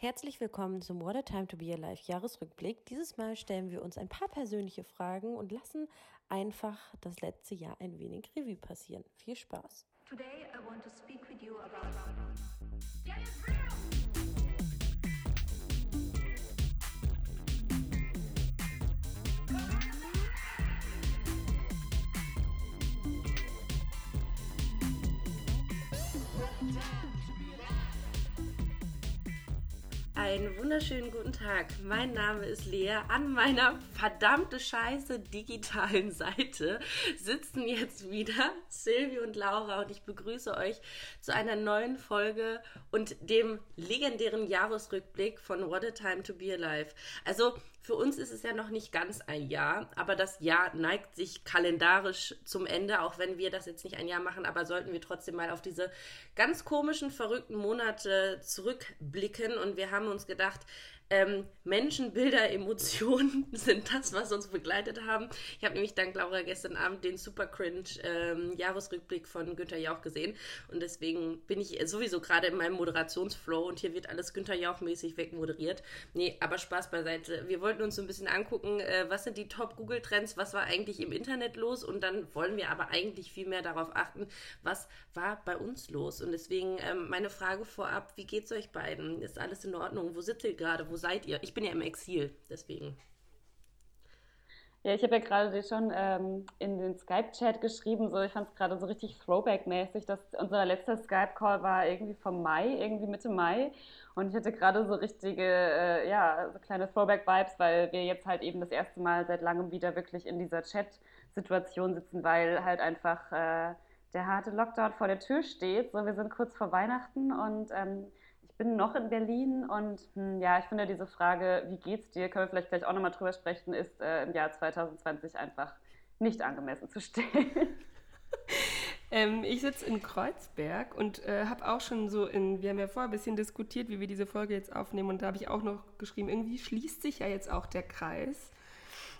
Herzlich willkommen zum What a Time to Be Alive Jahresrückblick. Dieses Mal stellen wir uns ein paar persönliche Fragen und lassen einfach das letzte Jahr ein wenig Revue passieren. Viel Spaß. Today I want to speak with you about Einen wunderschönen guten Tag. Mein Name ist Lea. An meiner verdammte Scheiße digitalen Seite sitzen jetzt wieder Silvi und Laura und ich begrüße euch zu einer neuen Folge und dem legendären Jahresrückblick von What a Time to Be Alive. Also für uns ist es ja noch nicht ganz ein Jahr, aber das Jahr neigt sich kalendarisch zum Ende, auch wenn wir das jetzt nicht ein Jahr machen, aber sollten wir trotzdem mal auf diese ganz komischen, verrückten Monate zurückblicken. Und wir haben uns gedacht, ähm, Menschen, Bilder, Emotionen sind das, was uns begleitet haben. Ich habe nämlich dank Laura gestern Abend den super cringe ähm, Jahresrückblick von Günther Jauch gesehen und deswegen bin ich sowieso gerade in meinem Moderationsflow und hier wird alles Günther Jauch mäßig wegmoderiert. Nee, aber Spaß beiseite. Wir wollten uns so ein bisschen angucken, äh, was sind die Top Google Trends, was war eigentlich im Internet los und dann wollen wir aber eigentlich viel mehr darauf achten, was war bei uns los und deswegen ähm, meine Frage vorab, wie geht's euch beiden? Ist alles in Ordnung? Wo sitzt ihr gerade? Wo seid ihr? Ich bin ja im Exil, deswegen. Ja, ich habe ja gerade schon ähm, in den Skype-Chat geschrieben, so ich fand es gerade so richtig Throwback-mäßig, dass unser letzter Skype-Call war irgendwie vom Mai, irgendwie Mitte Mai. Und ich hatte gerade so richtige, äh, ja, so kleine Throwback-Vibes, weil wir jetzt halt eben das erste Mal seit langem wieder wirklich in dieser Chat-Situation sitzen, weil halt einfach äh, der harte Lockdown vor der Tür steht. So, wir sind kurz vor Weihnachten und ähm, bin noch in Berlin und hm, ja, ich finde diese Frage, wie geht's dir, können wir vielleicht gleich auch nochmal drüber sprechen, ist äh, im Jahr 2020 einfach nicht angemessen zu stellen. ähm, ich sitze in Kreuzberg und äh, habe auch schon so in, wir haben ja vorher ein bisschen diskutiert, wie wir diese Folge jetzt aufnehmen und da habe ich auch noch geschrieben, irgendwie schließt sich ja jetzt auch der Kreis.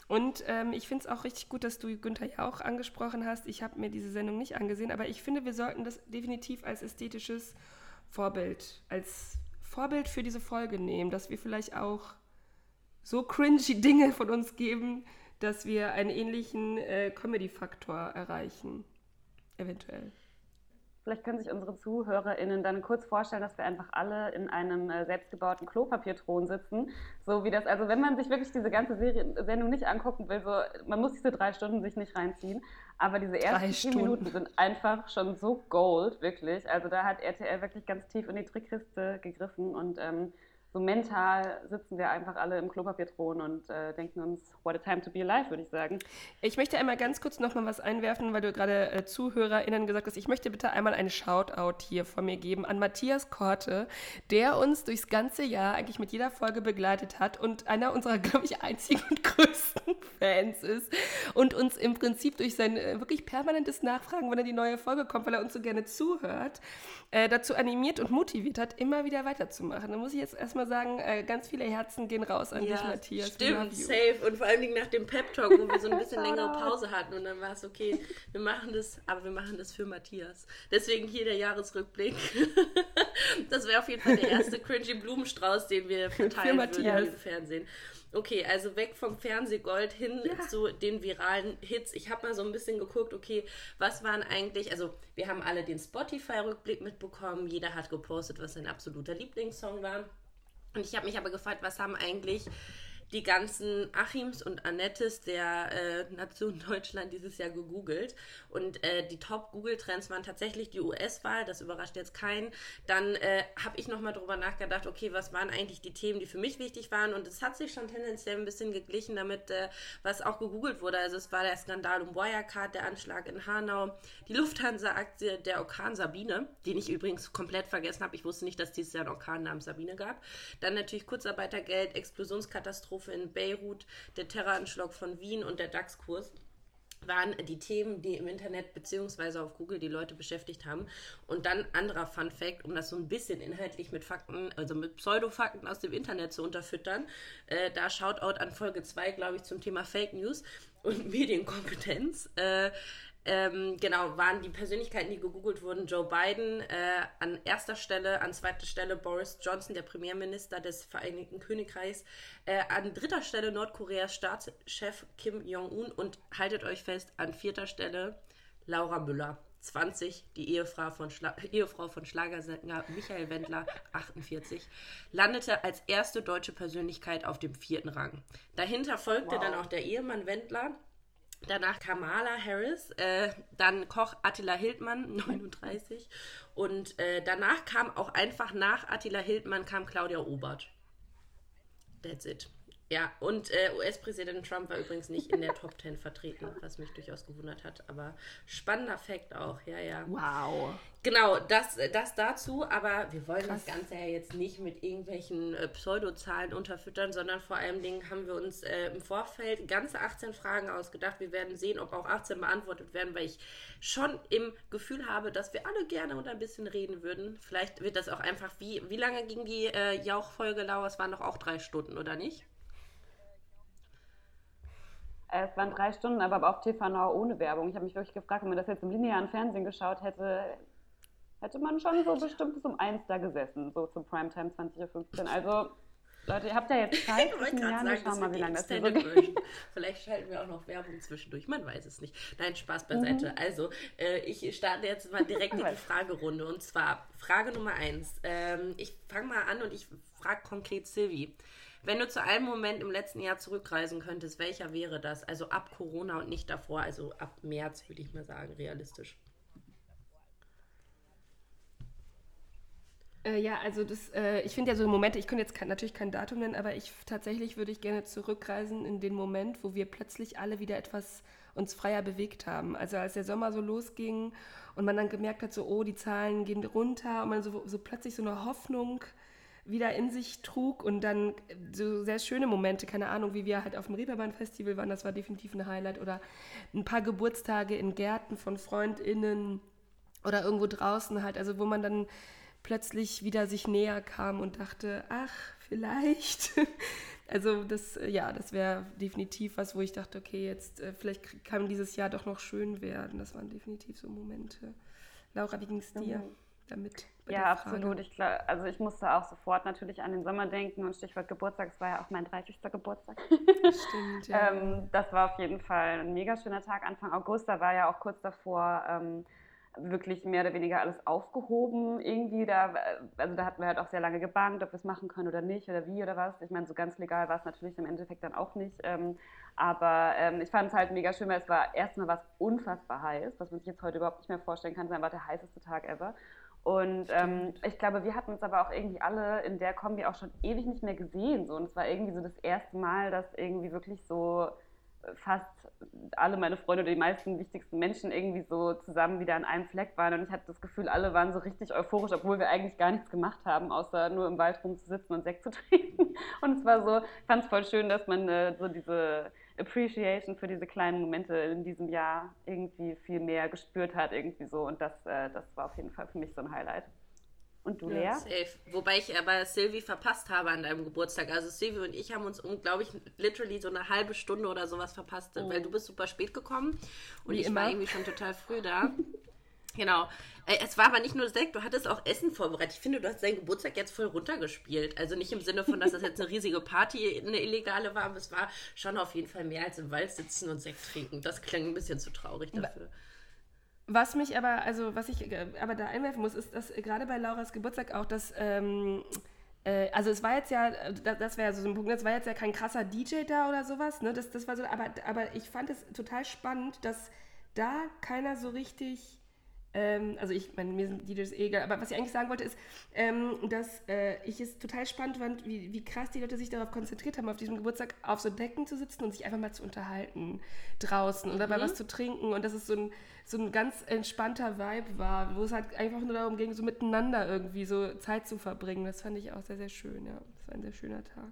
Und ähm, ich finde es auch richtig gut, dass du Günther ja auch angesprochen hast. Ich habe mir diese Sendung nicht angesehen, aber ich finde, wir sollten das definitiv als ästhetisches Vorbild, als Vorbild für diese Folge nehmen, dass wir vielleicht auch so cringy Dinge von uns geben, dass wir einen ähnlichen äh, Comedy-Faktor erreichen. Eventuell. Vielleicht können sich unsere ZuhörerInnen dann kurz vorstellen, dass wir einfach alle in einem äh, selbstgebauten Klopapierthron sitzen. So wie das, also wenn man sich wirklich diese ganze Serie, Sendung nicht angucken will, so, man muss diese drei Stunden sich nicht reinziehen. Aber diese ersten zehn Minuten sind einfach schon so gold, wirklich. Also da hat RTL wirklich ganz tief in die Trickkiste gegriffen und ähm, so mental sitzen wir einfach alle im Klopapierthron und äh, denken uns, what a time to be alive, würde ich sagen. Ich möchte einmal ganz kurz noch mal was einwerfen, weil du gerade äh, ZuhörerInnen gesagt hast. Ich möchte bitte einmal einen Shoutout hier von mir geben an Matthias Korte, der uns durchs ganze Jahr eigentlich mit jeder Folge begleitet hat und einer unserer, glaube ich, einzigen und größten Fans ist und uns im Prinzip durch sein äh, wirklich permanentes Nachfragen, wann er die neue Folge kommt, weil er uns so gerne zuhört, äh, dazu animiert und motiviert hat, immer wieder weiterzumachen. Da muss ich jetzt erstmal sagen, äh, ganz viele Herzen gehen raus an ja, dich, Matthias. Stimmt, safe. Und vor allen Dingen nach dem Pep-Talk, wo wir so ein bisschen längere Pause hatten und dann war es okay, wir machen das, aber wir machen das für Matthias. Deswegen hier der Jahresrückblick. das wäre auf jeden Fall der erste cringy Blumenstrauß, den wir verteilen würden im Fernsehen. Okay, also weg vom Fernsehgold hin ja. zu den viralen Hits. Ich habe mal so ein bisschen geguckt, okay, was waren eigentlich, also wir haben alle den Spotify-Rückblick mitbekommen, jeder hat gepostet, was sein absoluter Lieblingssong war. Und ich habe mich aber gefragt, was haben eigentlich die ganzen Achims und Annettes der äh, Nation Deutschland dieses Jahr gegoogelt. Und äh, die Top-Google-Trends waren tatsächlich die US-Wahl, das überrascht jetzt keinen. Dann äh, habe ich nochmal drüber nachgedacht, okay, was waren eigentlich die Themen, die für mich wichtig waren? Und es hat sich schon tendenziell ein bisschen geglichen damit, äh, was auch gegoogelt wurde. Also es war der Skandal um Wirecard, der Anschlag in Hanau, die Lufthansa-Aktie, der Orkan Sabine, den ich übrigens komplett vergessen habe. Ich wusste nicht, dass dieses Jahr einen Orkan namens Sabine gab. Dann natürlich Kurzarbeitergeld, Explosionskatastrophe Katastrophe in Beirut, der Terroranschlag von Wien und der DAX-Kurs waren die Themen, die im Internet beziehungsweise auf Google die Leute beschäftigt haben. Und dann anderer Fun Fact, um das so ein bisschen inhaltlich mit Fakten, also mit Pseudofakten aus dem Internet zu unterfüttern. Äh, da Shoutout an Folge 2, glaube ich, zum Thema Fake News und Medienkompetenz. Äh, ähm, genau, waren die Persönlichkeiten, die gegoogelt wurden, Joe Biden äh, an erster Stelle, an zweiter Stelle Boris Johnson, der Premierminister des Vereinigten Königreichs, äh, an dritter Stelle Nordkoreas Staatschef Kim Jong-un und haltet euch fest, an vierter Stelle Laura Müller. 20, die Ehefrau von, Schla Ehefrau von Schlagersänger Michael Wendler, 48, landete als erste deutsche Persönlichkeit auf dem vierten Rang. Dahinter folgte wow. dann auch der Ehemann Wendler, Danach Kamala Harris, äh, dann Koch Attila Hildmann, 39. Und äh, danach kam auch einfach nach Attila Hildmann kam Claudia Obert. That's it. Ja, und äh, US-Präsident Trump war übrigens nicht in der Top 10 vertreten, was mich durchaus gewundert hat. Aber spannender Fakt auch, ja, ja. Wow. Genau, das, das dazu, aber wir wollen Krass. das Ganze ja jetzt nicht mit irgendwelchen äh, Pseudozahlen unterfüttern, sondern vor allen Dingen haben wir uns äh, im Vorfeld ganze 18 Fragen ausgedacht. Wir werden sehen, ob auch 18 beantwortet werden, weil ich schon im Gefühl habe, dass wir alle gerne und ein bisschen reden würden. Vielleicht wird das auch einfach, wie, wie lange ging die äh, Jauch-Folge, Laura? Es waren doch auch drei Stunden, oder nicht? Äh, es waren drei Stunden, aber auf TV ohne Werbung. Ich habe mich wirklich gefragt, wenn man das jetzt im linearen Fernsehen geschaut hätte, hätte man schon so bestimmt bis um eins da gesessen, so zum Primetime 20.15 Uhr. Also, Leute, ihr habt ja jetzt Zeit. Ich wollte gerade sagen, schauen mal, wie lange das geht. Vielleicht schalten wir auch noch Werbung zwischendurch, man weiß es nicht. Nein, Spaß beiseite. Mhm. Also, äh, ich starte jetzt mal direkt in die Fragerunde. Und zwar Frage Nummer eins. Ähm, ich fange mal an und ich frage konkret Silvi. Wenn du zu einem Moment im letzten Jahr zurückreisen könntest, welcher wäre das? Also ab Corona und nicht davor, also ab März würde ich mal sagen, realistisch. Äh, ja, also das, äh, ich finde ja so Momente, ich könnte jetzt kein, natürlich kein Datum nennen, aber ich tatsächlich würde ich gerne zurückreisen in den Moment, wo wir plötzlich alle wieder etwas uns freier bewegt haben. Also als der Sommer so losging und man dann gemerkt hat, so, oh, die Zahlen gehen runter und man so, so plötzlich so eine Hoffnung wieder in sich trug und dann so sehr schöne Momente, keine Ahnung, wie wir halt auf dem Reeperbahn-Festival waren, das war definitiv ein Highlight oder ein paar Geburtstage in Gärten von FreundInnen oder irgendwo draußen halt, also wo man dann plötzlich wieder sich näher kam und dachte, ach, vielleicht. also das, ja, das wäre definitiv was, wo ich dachte, okay, jetzt äh, vielleicht kann dieses Jahr doch noch schön werden. Das waren definitiv so Momente. Laura, wie ging es dir? Damit? Ja, absolut. Ich glaub, also ich musste auch sofort natürlich an den Sommer denken und Stichwort Geburtstag, es war ja auch mein 30. Geburtstag. Stimmt, ja. ähm, das war auf jeden Fall ein mega schöner Tag, Anfang August. Da war ja auch kurz davor ähm, wirklich mehr oder weniger alles aufgehoben. Irgendwie da, also da hatten wir halt auch sehr lange gebankt, ob wir es machen können oder nicht oder wie oder was. Ich meine, so ganz legal war es natürlich im Endeffekt dann auch nicht. Ähm, aber ähm, ich fand es halt mega schön, weil es war erstmal was unfassbar heiß, was man sich jetzt heute überhaupt nicht mehr vorstellen kann. Es war der heißeste Tag ever. Und ähm, ich glaube, wir hatten uns aber auch irgendwie alle in der Kombi auch schon ewig nicht mehr gesehen. So. Und es war irgendwie so das erste Mal, dass irgendwie wirklich so fast alle meine Freunde oder die meisten wichtigsten Menschen irgendwie so zusammen wieder an einem Fleck waren. Und ich hatte das Gefühl, alle waren so richtig euphorisch, obwohl wir eigentlich gar nichts gemacht haben, außer nur im Wald rumzusitzen und Sekt zu trinken. Und es war so, ich fand es voll schön, dass man äh, so diese Appreciation für diese kleinen Momente in diesem Jahr irgendwie viel mehr gespürt hat, irgendwie so. Und das, äh, das war auf jeden Fall für mich so ein Highlight. Und du, Lea? Ja, safe. Wobei ich aber Sylvie verpasst habe an deinem Geburtstag. Also Sylvie und ich haben uns um, glaube ich, literally so eine halbe Stunde oder sowas verpasst, oh. weil du bist super spät gekommen und Wie ich immer. war irgendwie schon total früh da. Genau. Äh, es war aber nicht nur Sekt, du hattest auch Essen vorbereitet. Ich finde, du hast deinen Geburtstag jetzt voll runtergespielt. Also nicht im Sinne von, dass das jetzt eine riesige Party, eine illegale war, aber es war schon auf jeden Fall mehr als im Wald sitzen und Sekt trinken. Das klang ein bisschen zu traurig dafür. Was mich aber, also was ich äh, aber da einwerfen muss, ist, dass gerade bei Lauras Geburtstag auch das, ähm, äh, also es war jetzt ja, das wäre so ein Punkt, es war jetzt ja kein krasser DJ da oder sowas, ne? Das, das war so, aber, aber ich fand es total spannend, dass da keiner so richtig ähm, also ich meine, mir sind DJs eh egal, aber was ich eigentlich sagen wollte ist, ähm, dass äh, ich es total spannend fand, wie, wie krass die Leute sich darauf konzentriert haben, auf diesem Geburtstag auf so Decken zu sitzen und sich einfach mal zu unterhalten draußen und dabei mhm. was zu trinken und dass es so ein, so ein ganz entspannter Vibe war, wo es halt einfach nur darum ging, so miteinander irgendwie so Zeit zu verbringen. Das fand ich auch sehr, sehr schön, ja. Das war ein sehr schöner Tag.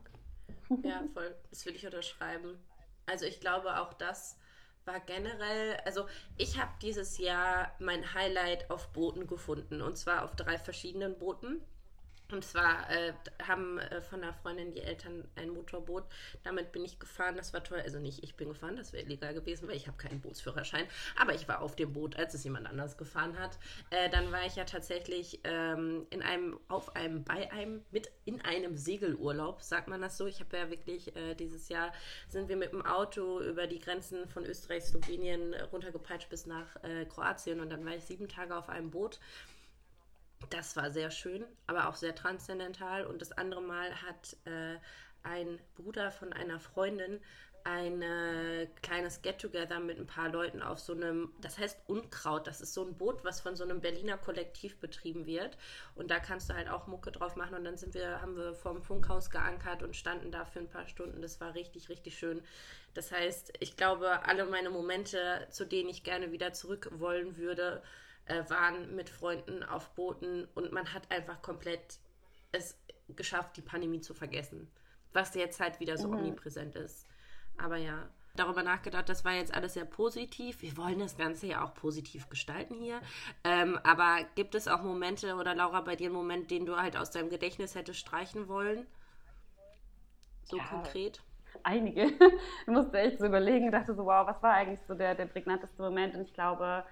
Ja, voll. Das würde ich unterschreiben. Also ich glaube auch, dass war generell, also ich habe dieses Jahr mein Highlight auf Booten gefunden und zwar auf drei verschiedenen Booten. Und zwar äh, haben äh, von einer Freundin die Eltern ein Motorboot. Damit bin ich gefahren. Das war toll. Also nicht ich bin gefahren, das wäre illegal gewesen, weil ich habe keinen Bootsführerschein. Aber ich war auf dem Boot, als es jemand anders gefahren hat. Äh, dann war ich ja tatsächlich ähm, in einem, auf einem, bei einem, mit in einem Segelurlaub, sagt man das so. Ich habe ja wirklich äh, dieses Jahr sind wir mit dem Auto über die Grenzen von Österreich, Slowenien runtergepeitscht bis nach äh, Kroatien. Und dann war ich sieben Tage auf einem Boot. Das war sehr schön, aber auch sehr transzendental. Und das andere Mal hat äh, ein Bruder von einer Freundin ein äh, kleines Get-Together mit ein paar Leuten auf so einem, das heißt Unkraut, das ist so ein Boot, was von so einem Berliner Kollektiv betrieben wird. Und da kannst du halt auch Mucke drauf machen. Und dann sind wir, haben wir vorm Funkhaus geankert und standen da für ein paar Stunden. Das war richtig, richtig schön. Das heißt, ich glaube, alle meine Momente, zu denen ich gerne wieder zurück wollen würde, äh, waren mit Freunden auf Booten und man hat einfach komplett es geschafft, die Pandemie zu vergessen. Was jetzt halt wieder so mhm. omnipräsent ist. Aber ja, darüber nachgedacht, das war jetzt alles sehr positiv. Wir wollen das Ganze ja auch positiv gestalten hier. Ähm, aber gibt es auch Momente oder Laura, bei dir einen Moment, den du halt aus deinem Gedächtnis hättest streichen wollen? So ja, konkret? Einige. Ich musste echt so überlegen, dachte so, wow, was war eigentlich so der, der prägnanteste Moment? Und ich glaube,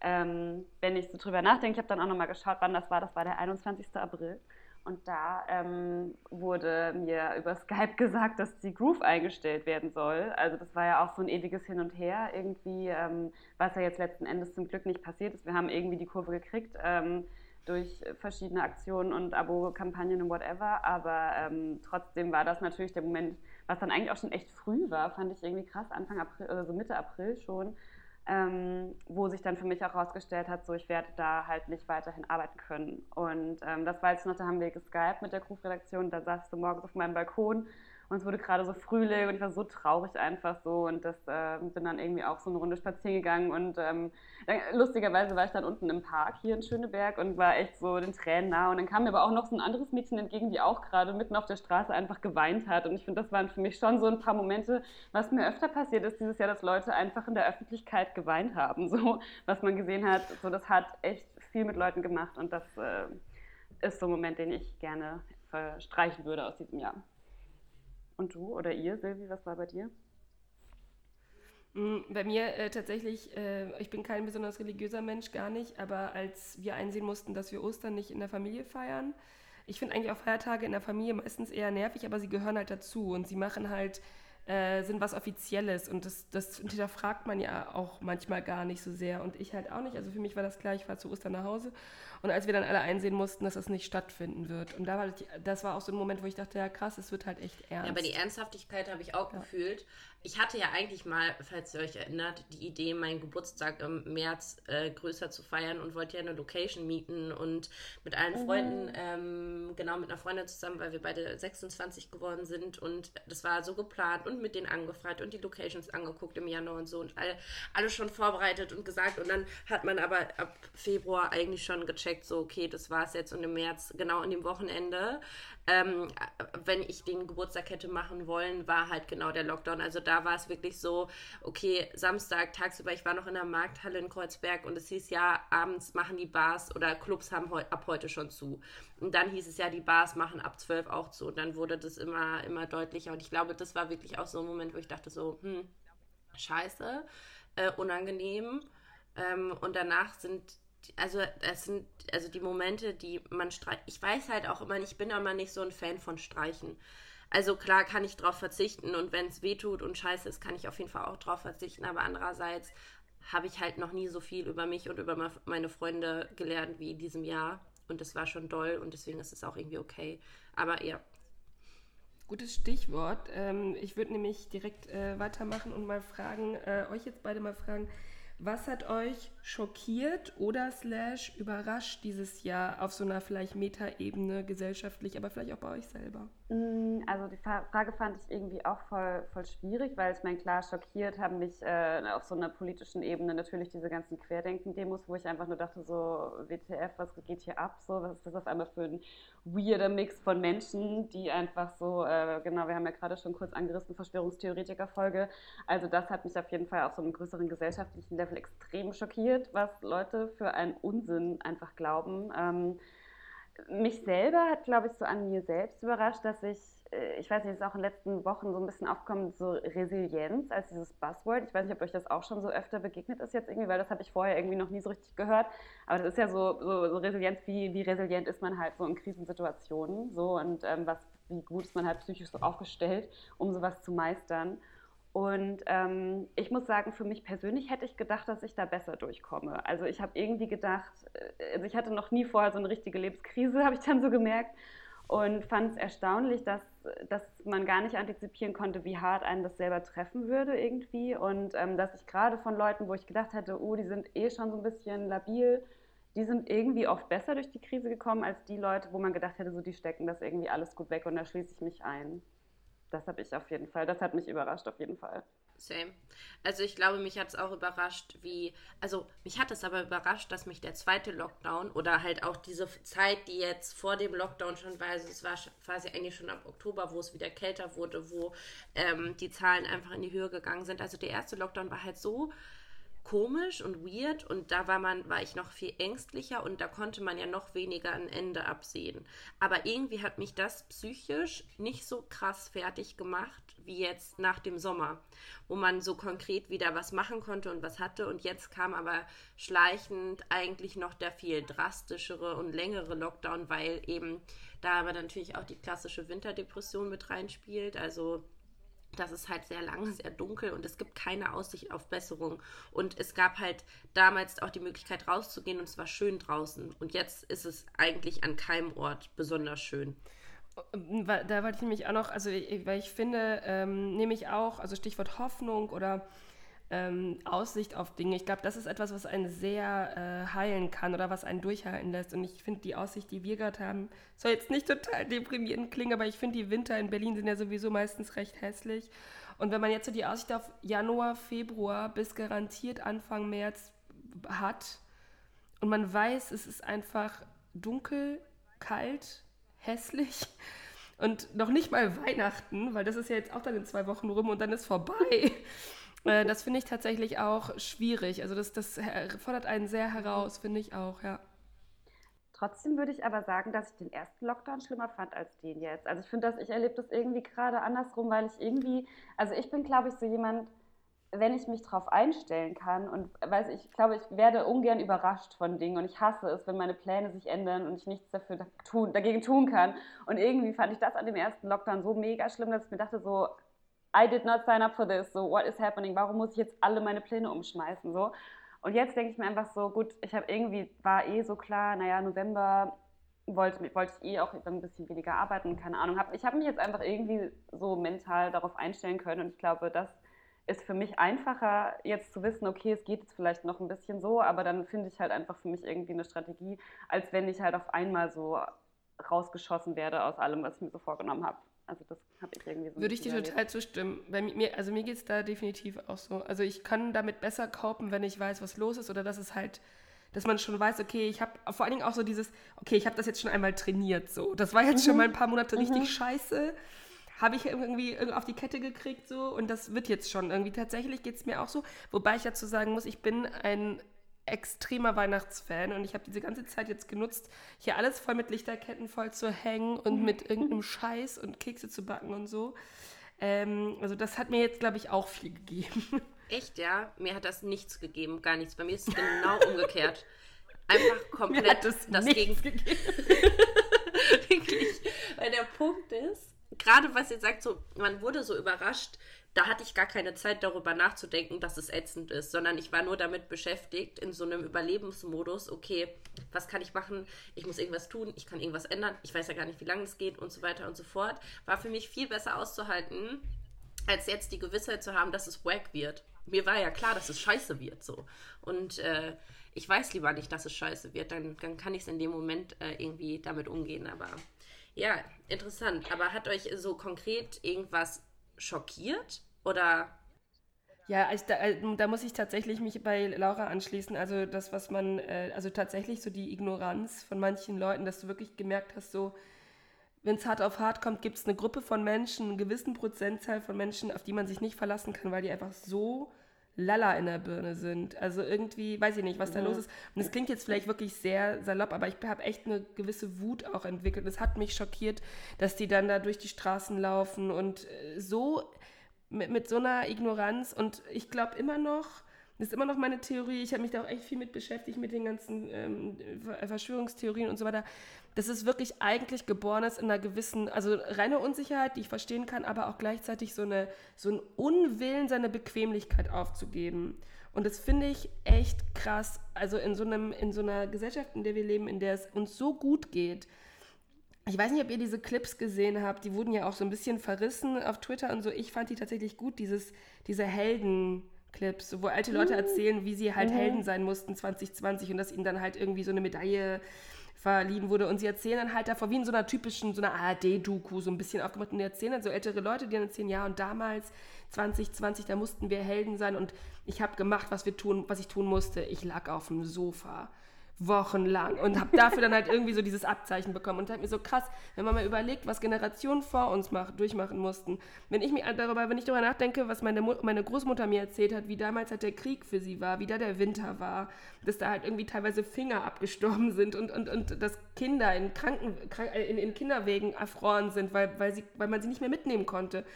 ähm, wenn ich so drüber nachdenke, ich habe dann auch nochmal geschaut, wann das war. Das war der 21. April. Und da ähm, wurde mir über Skype gesagt, dass die Groove eingestellt werden soll. Also das war ja auch so ein ewiges Hin und Her irgendwie, ähm, was ja jetzt letzten Endes zum Glück nicht passiert ist. Wir haben irgendwie die Kurve gekriegt ähm, durch verschiedene Aktionen und Abo-Kampagnen und whatever. Aber ähm, trotzdem war das natürlich der Moment, was dann eigentlich auch schon echt früh war, fand ich irgendwie krass, Anfang April, also Mitte April schon ähm, wo sich dann für mich auch herausgestellt hat, so ich werde da halt nicht weiterhin arbeiten können. Und ähm, das weiß ich noch, da haben wir geskypt mit der Groove-Redaktion, da saß so morgens auf meinem Balkon und es wurde gerade so Frühling und ich war so traurig einfach so. Und das äh, bin dann irgendwie auch so eine Runde spazieren gegangen. Und ähm, lustigerweise war ich dann unten im Park hier in Schöneberg und war echt so den Tränen nah. Und dann kam mir aber auch noch so ein anderes Mädchen entgegen, die auch gerade mitten auf der Straße einfach geweint hat. Und ich finde, das waren für mich schon so ein paar Momente, was mir öfter passiert ist dieses Jahr, dass Leute einfach in der Öffentlichkeit geweint haben, so was man gesehen hat, so das hat echt viel mit Leuten gemacht. Und das äh, ist so ein Moment, den ich gerne verstreichen würde aus diesem Jahr. Und du oder ihr, Silvi, was war bei dir? Mm, bei mir äh, tatsächlich, äh, ich bin kein besonders religiöser Mensch, gar nicht, aber als wir einsehen mussten, dass wir Ostern nicht in der Familie feiern, ich finde eigentlich auch Feiertage in der Familie meistens eher nervig, aber sie gehören halt dazu und sie machen halt, äh, sind was Offizielles und das, das hinterfragt man ja auch manchmal gar nicht so sehr und ich halt auch nicht. Also für mich war das klar, ich fahre zu Ostern nach Hause und als wir dann alle einsehen mussten, dass das nicht stattfinden wird. Und da war das, das war auch so ein Moment, wo ich dachte, ja krass, es wird halt echt ernst. Ja, aber die Ernsthaftigkeit habe ich auch ja. gefühlt. Ich hatte ja eigentlich mal, falls ihr euch erinnert, die Idee, meinen Geburtstag im März äh, größer zu feiern und wollte ja eine Location mieten und mit allen mhm. Freunden, ähm, genau mit einer Freundin zusammen, weil wir beide 26 geworden sind und das war so geplant und mit denen angefragt und die Locations angeguckt im Januar und so und all, alles schon vorbereitet und gesagt und dann hat man aber ab Februar eigentlich schon gecheckt, so okay, das war es jetzt und im März, genau an dem Wochenende, ähm, wenn ich den Geburtstag hätte machen wollen, war halt genau der Lockdown. Also da war es wirklich so, okay, Samstag tagsüber, ich war noch in der Markthalle in Kreuzberg und es hieß ja, abends machen die Bars oder Clubs haben heu ab heute schon zu. Und dann hieß es ja, die Bars machen ab zwölf auch zu. Und dann wurde das immer, immer deutlicher. Und ich glaube, das war wirklich auch so ein Moment, wo ich dachte so, hm, scheiße, äh, unangenehm. Ähm, und danach sind also das sind also die Momente, die man streicht. Ich weiß halt auch immer, ich bin immer nicht so ein Fan von Streichen. Also klar kann ich drauf verzichten und wenn es weh tut und scheiße ist, kann ich auf jeden Fall auch drauf verzichten. Aber andererseits habe ich halt noch nie so viel über mich und über meine Freunde gelernt wie in diesem Jahr. Und das war schon doll und deswegen ist es auch irgendwie okay. Aber ja. Gutes Stichwort. Ähm, ich würde nämlich direkt äh, weitermachen und mal fragen, äh, euch jetzt beide mal fragen, was hat euch schockiert oder slash überrascht dieses Jahr auf so einer vielleicht Metaebene gesellschaftlich, aber vielleicht auch bei euch selber? Mm, also die Frage fand ich irgendwie auch voll, voll schwierig, weil ich meine, klar, schockiert haben mich äh, auf so einer politischen Ebene natürlich diese ganzen Querdenken-Demos, wo ich einfach nur dachte, so WTF, was geht hier ab? So, was ist das auf einmal für ein weirder Mix von Menschen, die einfach so, äh, genau, wir haben ja gerade schon kurz angerissen, Verschwörungstheoretiker-Folge. Also das hat mich auf jeden Fall auf so einem größeren gesellschaftlichen Level extrem schockiert, was Leute für einen Unsinn einfach glauben. Ähm, mich selber hat, glaube ich, so an mir selbst überrascht, dass ich, äh, ich weiß nicht, ist auch in den letzten Wochen so ein bisschen aufgekommen, so Resilienz als dieses Buzzword. Ich weiß nicht, ob euch das auch schon so öfter begegnet ist jetzt irgendwie, weil das habe ich vorher irgendwie noch nie so richtig gehört. Aber das ist ja so, so, so Resilienz, wie, wie resilient ist man halt so in Krisensituationen so und ähm, was, wie gut ist man halt psychisch so aufgestellt, um sowas zu meistern. Und ähm, ich muss sagen, für mich persönlich hätte ich gedacht, dass ich da besser durchkomme. Also ich habe irgendwie gedacht, äh, also ich hatte noch nie vorher so eine richtige Lebenskrise, habe ich dann so gemerkt. Und fand es erstaunlich, dass, dass man gar nicht antizipieren konnte, wie hart einen das selber treffen würde irgendwie. Und ähm, dass ich gerade von Leuten, wo ich gedacht hätte, oh, die sind eh schon so ein bisschen labil, die sind irgendwie oft besser durch die Krise gekommen als die Leute, wo man gedacht hätte, so die stecken das irgendwie alles gut weg und da schließe ich mich ein das habe ich auf jeden Fall, das hat mich überrascht auf jeden Fall. Same. Also ich glaube, mich hat es auch überrascht, wie, also mich hat es aber überrascht, dass mich der zweite Lockdown oder halt auch diese Zeit, die jetzt vor dem Lockdown schon war, also es war quasi eigentlich schon ab Oktober, wo es wieder kälter wurde, wo ähm, die Zahlen einfach in die Höhe gegangen sind. Also der erste Lockdown war halt so komisch und weird und da war man, war ich noch viel ängstlicher und da konnte man ja noch weniger ein Ende absehen. Aber irgendwie hat mich das psychisch nicht so krass fertig gemacht wie jetzt nach dem Sommer, wo man so konkret wieder was machen konnte und was hatte und jetzt kam aber schleichend eigentlich noch der viel drastischere und längere Lockdown, weil eben da aber natürlich auch die klassische Winterdepression mit reinspielt, also das ist halt sehr lang, sehr dunkel und es gibt keine Aussicht auf Besserung. Und es gab halt damals auch die Möglichkeit rauszugehen und es war schön draußen. Und jetzt ist es eigentlich an keinem Ort besonders schön. Da wollte ich nämlich auch noch, also weil ich finde, ähm, nehme ich auch, also Stichwort Hoffnung oder ähm, Aussicht auf Dinge. Ich glaube, das ist etwas, was einen sehr äh, heilen kann oder was einen durchhalten lässt. Und ich finde die Aussicht, die wir gerade haben, soll jetzt nicht total deprimierend klingen, aber ich finde die Winter in Berlin sind ja sowieso meistens recht hässlich. Und wenn man jetzt so die Aussicht auf Januar, Februar bis garantiert Anfang März hat und man weiß, es ist einfach dunkel, kalt, hässlich und noch nicht mal Weihnachten, weil das ist ja jetzt auch dann in zwei Wochen rum und dann ist vorbei. Äh, das finde ich tatsächlich auch schwierig. Also das, das fordert einen sehr heraus, finde ich auch, ja. Trotzdem würde ich aber sagen, dass ich den ersten Lockdown schlimmer fand als den jetzt. Also ich finde das, ich erlebe das irgendwie gerade andersrum, weil ich irgendwie, also ich bin, glaube ich, so jemand, wenn ich mich darauf einstellen kann und weiß ich glaube, ich werde ungern überrascht von Dingen und ich hasse es, wenn meine Pläne sich ändern und ich nichts dafür tun, dagegen tun kann. Und irgendwie fand ich das an dem ersten Lockdown so mega schlimm, dass ich mir dachte so, I did not sign up for this, so what is happening, warum muss ich jetzt alle meine Pläne umschmeißen, so. Und jetzt denke ich mir einfach so, gut, ich habe irgendwie, war eh so klar, naja, November wollte, wollte ich eh auch ein bisschen weniger arbeiten, keine Ahnung. Ich habe mich jetzt einfach irgendwie so mental darauf einstellen können und ich glaube, das ist für mich einfacher, jetzt zu wissen, okay, es geht jetzt vielleicht noch ein bisschen so, aber dann finde ich halt einfach für mich irgendwie eine Strategie, als wenn ich halt auf einmal so rausgeschossen werde aus allem, was ich mir so vorgenommen habe. Also das habe ich irgendwie so. Würde ich dir total zustimmen. Bei mir, also mir geht es da definitiv auch so. Also ich kann damit besser kopen, wenn ich weiß, was los ist oder dass es halt, dass man schon weiß, okay, ich habe vor allen Dingen auch so dieses, okay, ich habe das jetzt schon einmal trainiert. So, das war jetzt mhm. schon mal ein paar Monate mhm. richtig scheiße. Habe ich irgendwie auf die Kette gekriegt so und das wird jetzt schon irgendwie. Tatsächlich geht es mir auch so. Wobei ich dazu sagen muss, ich bin ein extremer Weihnachtsfan und ich habe diese ganze Zeit jetzt genutzt, hier alles voll mit Lichterketten voll zu hängen und mhm. mit irgendeinem Scheiß und Kekse zu backen und so. Ähm, also das hat mir jetzt, glaube ich, auch viel gegeben. Echt, ja? Mir hat das nichts gegeben, gar nichts. Bei mir ist es genau umgekehrt. Einfach komplett mir hat das, das Gegenteil. Wirklich. Weil der Punkt ist, gerade was ihr sagt, so, man wurde so überrascht, da hatte ich gar keine Zeit darüber nachzudenken, dass es ätzend ist, sondern ich war nur damit beschäftigt, in so einem Überlebensmodus, okay, was kann ich machen? Ich muss irgendwas tun, ich kann irgendwas ändern, ich weiß ja gar nicht, wie lange es geht und so weiter und so fort. War für mich viel besser auszuhalten, als jetzt die Gewissheit zu haben, dass es wack wird. Mir war ja klar, dass es scheiße wird, so. Und äh, ich weiß lieber nicht, dass es scheiße wird, dann, dann kann ich es in dem Moment äh, irgendwie damit umgehen, aber ja, interessant. Aber hat euch so konkret irgendwas schockiert oder? Ja, also da, äh, da, muss ich tatsächlich mich bei Laura anschließen. Also das, was man, äh, also tatsächlich so die Ignoranz von manchen Leuten, dass du wirklich gemerkt hast, so, wenn es hart auf hart kommt, gibt es eine Gruppe von Menschen, einen gewissen Prozentzahl von Menschen, auf die man sich nicht verlassen kann, weil die einfach so Lala in der Birne sind. Also irgendwie, weiß ich nicht, was da mhm. los ist. Und es klingt jetzt vielleicht wirklich sehr salopp, aber ich habe echt eine gewisse Wut auch entwickelt. Es hat mich schockiert, dass die dann da durch die Straßen laufen und äh, so mit, mit so einer Ignoranz. Und ich glaube immer noch, das ist immer noch meine Theorie. Ich habe mich da auch echt viel mit beschäftigt, mit den ganzen ähm, Verschwörungstheorien und so weiter. Das ist wirklich eigentlich geborenes in einer gewissen, also reine Unsicherheit, die ich verstehen kann, aber auch gleichzeitig so, eine, so ein Unwillen, seine Bequemlichkeit aufzugeben. Und das finde ich echt krass. Also in so, einem, in so einer Gesellschaft, in der wir leben, in der es uns so gut geht. Ich weiß nicht, ob ihr diese Clips gesehen habt. Die wurden ja auch so ein bisschen verrissen auf Twitter und so. Ich fand die tatsächlich gut, dieses, diese Helden. Clips, wo alte Leute mhm. erzählen, wie sie halt mhm. Helden sein mussten 2020 und dass ihnen dann halt irgendwie so eine Medaille verliehen wurde. Und sie erzählen dann halt davor, wie in so einer typischen, so einer ARD-Doku, so ein bisschen aufgemacht. Und die erzählen dann so ältere Leute, die dann erzählen, ja, und damals, 2020, da mussten wir Helden sein und ich habe gemacht, was wir tun, was ich tun musste. Ich lag auf dem Sofa wochenlang und habe dafür dann halt irgendwie so dieses Abzeichen bekommen und habe mir so krass, wenn man mal überlegt, was Generationen vor uns mach, durchmachen mussten. Wenn ich mir darüber, wenn ich darüber nachdenke, was meine, meine Großmutter mir erzählt hat, wie damals halt der Krieg für sie war, wie da der Winter war, dass da halt irgendwie teilweise Finger abgestorben sind und, und, und dass Kinder in, Kranken, in, in Kinderwegen erfroren sind, weil, weil, sie, weil man sie nicht mehr mitnehmen konnte.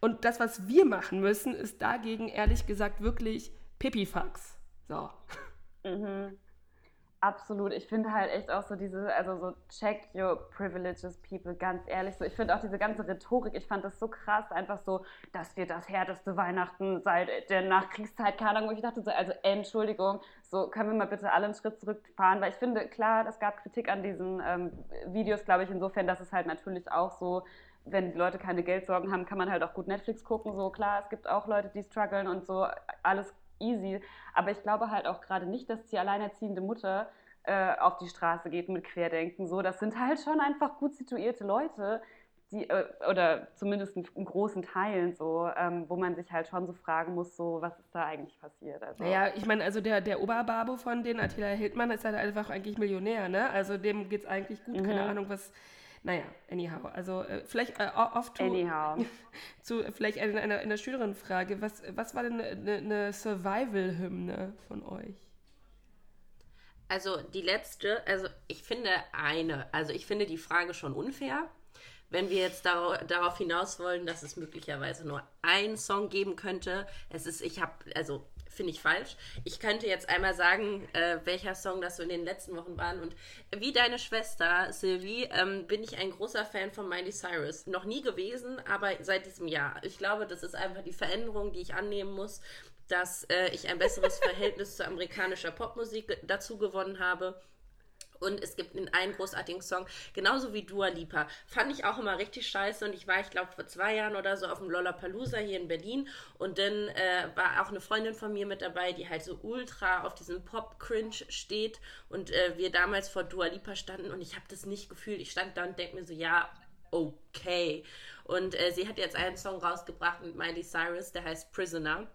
Und das, was wir machen müssen, ist dagegen ehrlich gesagt wirklich Pipifax. So. Mhm. Absolut. Ich finde halt echt auch so diese, also so check your privileges, people, ganz ehrlich. So, ich finde auch diese ganze Rhetorik, ich fand das so krass, einfach so, dass wir das härteste Weihnachten seit der Nachkriegszeit, keine Ahnung, wo ich dachte so, also Entschuldigung, so können wir mal bitte alle einen Schritt zurückfahren, weil ich finde, klar, es gab Kritik an diesen ähm, Videos, glaube ich, insofern, dass es halt natürlich auch so, wenn die Leute keine Geldsorgen haben, kann man halt auch gut Netflix gucken, so klar, es gibt auch Leute, die strugglen und so, alles easy. Aber ich glaube halt auch gerade nicht, dass die alleinerziehende Mutter äh, auf die Straße geht mit Querdenken. So, das sind halt schon einfach gut situierte Leute, die, äh, oder zumindest in, in, großen Teilen so, ähm, wo man sich halt schon so fragen muss, so, was ist da eigentlich passiert? Also, naja, ich meine, also der, der Oberbabo von den Attila Hildmann ist halt einfach eigentlich Millionär, ne? Also dem geht es eigentlich gut, mhm. keine Ahnung, was. Naja, anyhow. Also äh, vielleicht äh, oft zu vielleicht eine, eine, eine schöneren Frage. Was, was war denn eine, eine Survival-Hymne von euch? Also die letzte, also ich finde eine, also ich finde die Frage schon unfair. Wenn wir jetzt dar darauf hinaus wollen, dass es möglicherweise nur einen Song geben könnte, es ist, ich habe, also finde ich falsch. Ich könnte jetzt einmal sagen, äh, welcher Song das so in den letzten Wochen waren. Und wie deine Schwester, Sylvie, ähm, bin ich ein großer Fan von Miley Cyrus. Noch nie gewesen, aber seit diesem Jahr. Ich glaube, das ist einfach die Veränderung, die ich annehmen muss, dass äh, ich ein besseres Verhältnis zu amerikanischer Popmusik dazu gewonnen habe und es gibt einen großartigen Song, genauso wie Dua Lipa. Fand ich auch immer richtig scheiße und ich war, ich glaube, vor zwei Jahren oder so auf dem Lollapalooza hier in Berlin und dann äh, war auch eine Freundin von mir mit dabei, die halt so ultra auf diesem Pop-Cringe steht und äh, wir damals vor Dua Lipa standen und ich habe das nicht gefühlt. Ich stand da und denke mir so, ja, okay. Und äh, sie hat jetzt einen Song rausgebracht mit Miley Cyrus, der heißt Prisoner.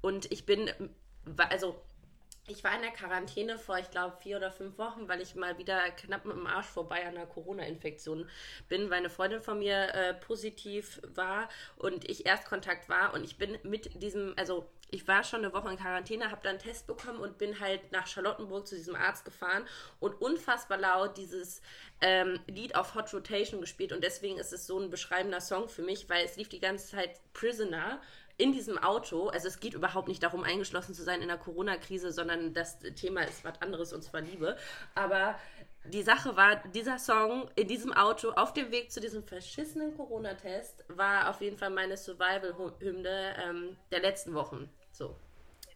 Und ich bin, also ich war in der Quarantäne vor, ich glaube, vier oder fünf Wochen, weil ich mal wieder knapp mit dem Arsch vorbei an einer Corona-Infektion bin, weil eine Freundin von mir äh, positiv war und ich Erstkontakt war. Und ich bin mit diesem, also ich war schon eine Woche in Quarantäne, habe dann einen Test bekommen und bin halt nach Charlottenburg zu diesem Arzt gefahren und unfassbar laut dieses ähm, Lied auf Hot Rotation gespielt. Und deswegen ist es so ein beschreibender Song für mich, weil es lief die ganze Zeit Prisoner in diesem Auto, also es geht überhaupt nicht darum, eingeschlossen zu sein in der Corona-Krise, sondern das Thema ist was anderes und zwar Liebe. Aber die Sache war, dieser Song in diesem Auto auf dem Weg zu diesem verschissenen Corona-Test war auf jeden Fall meine Survival-Hymne ähm, der letzten Wochen.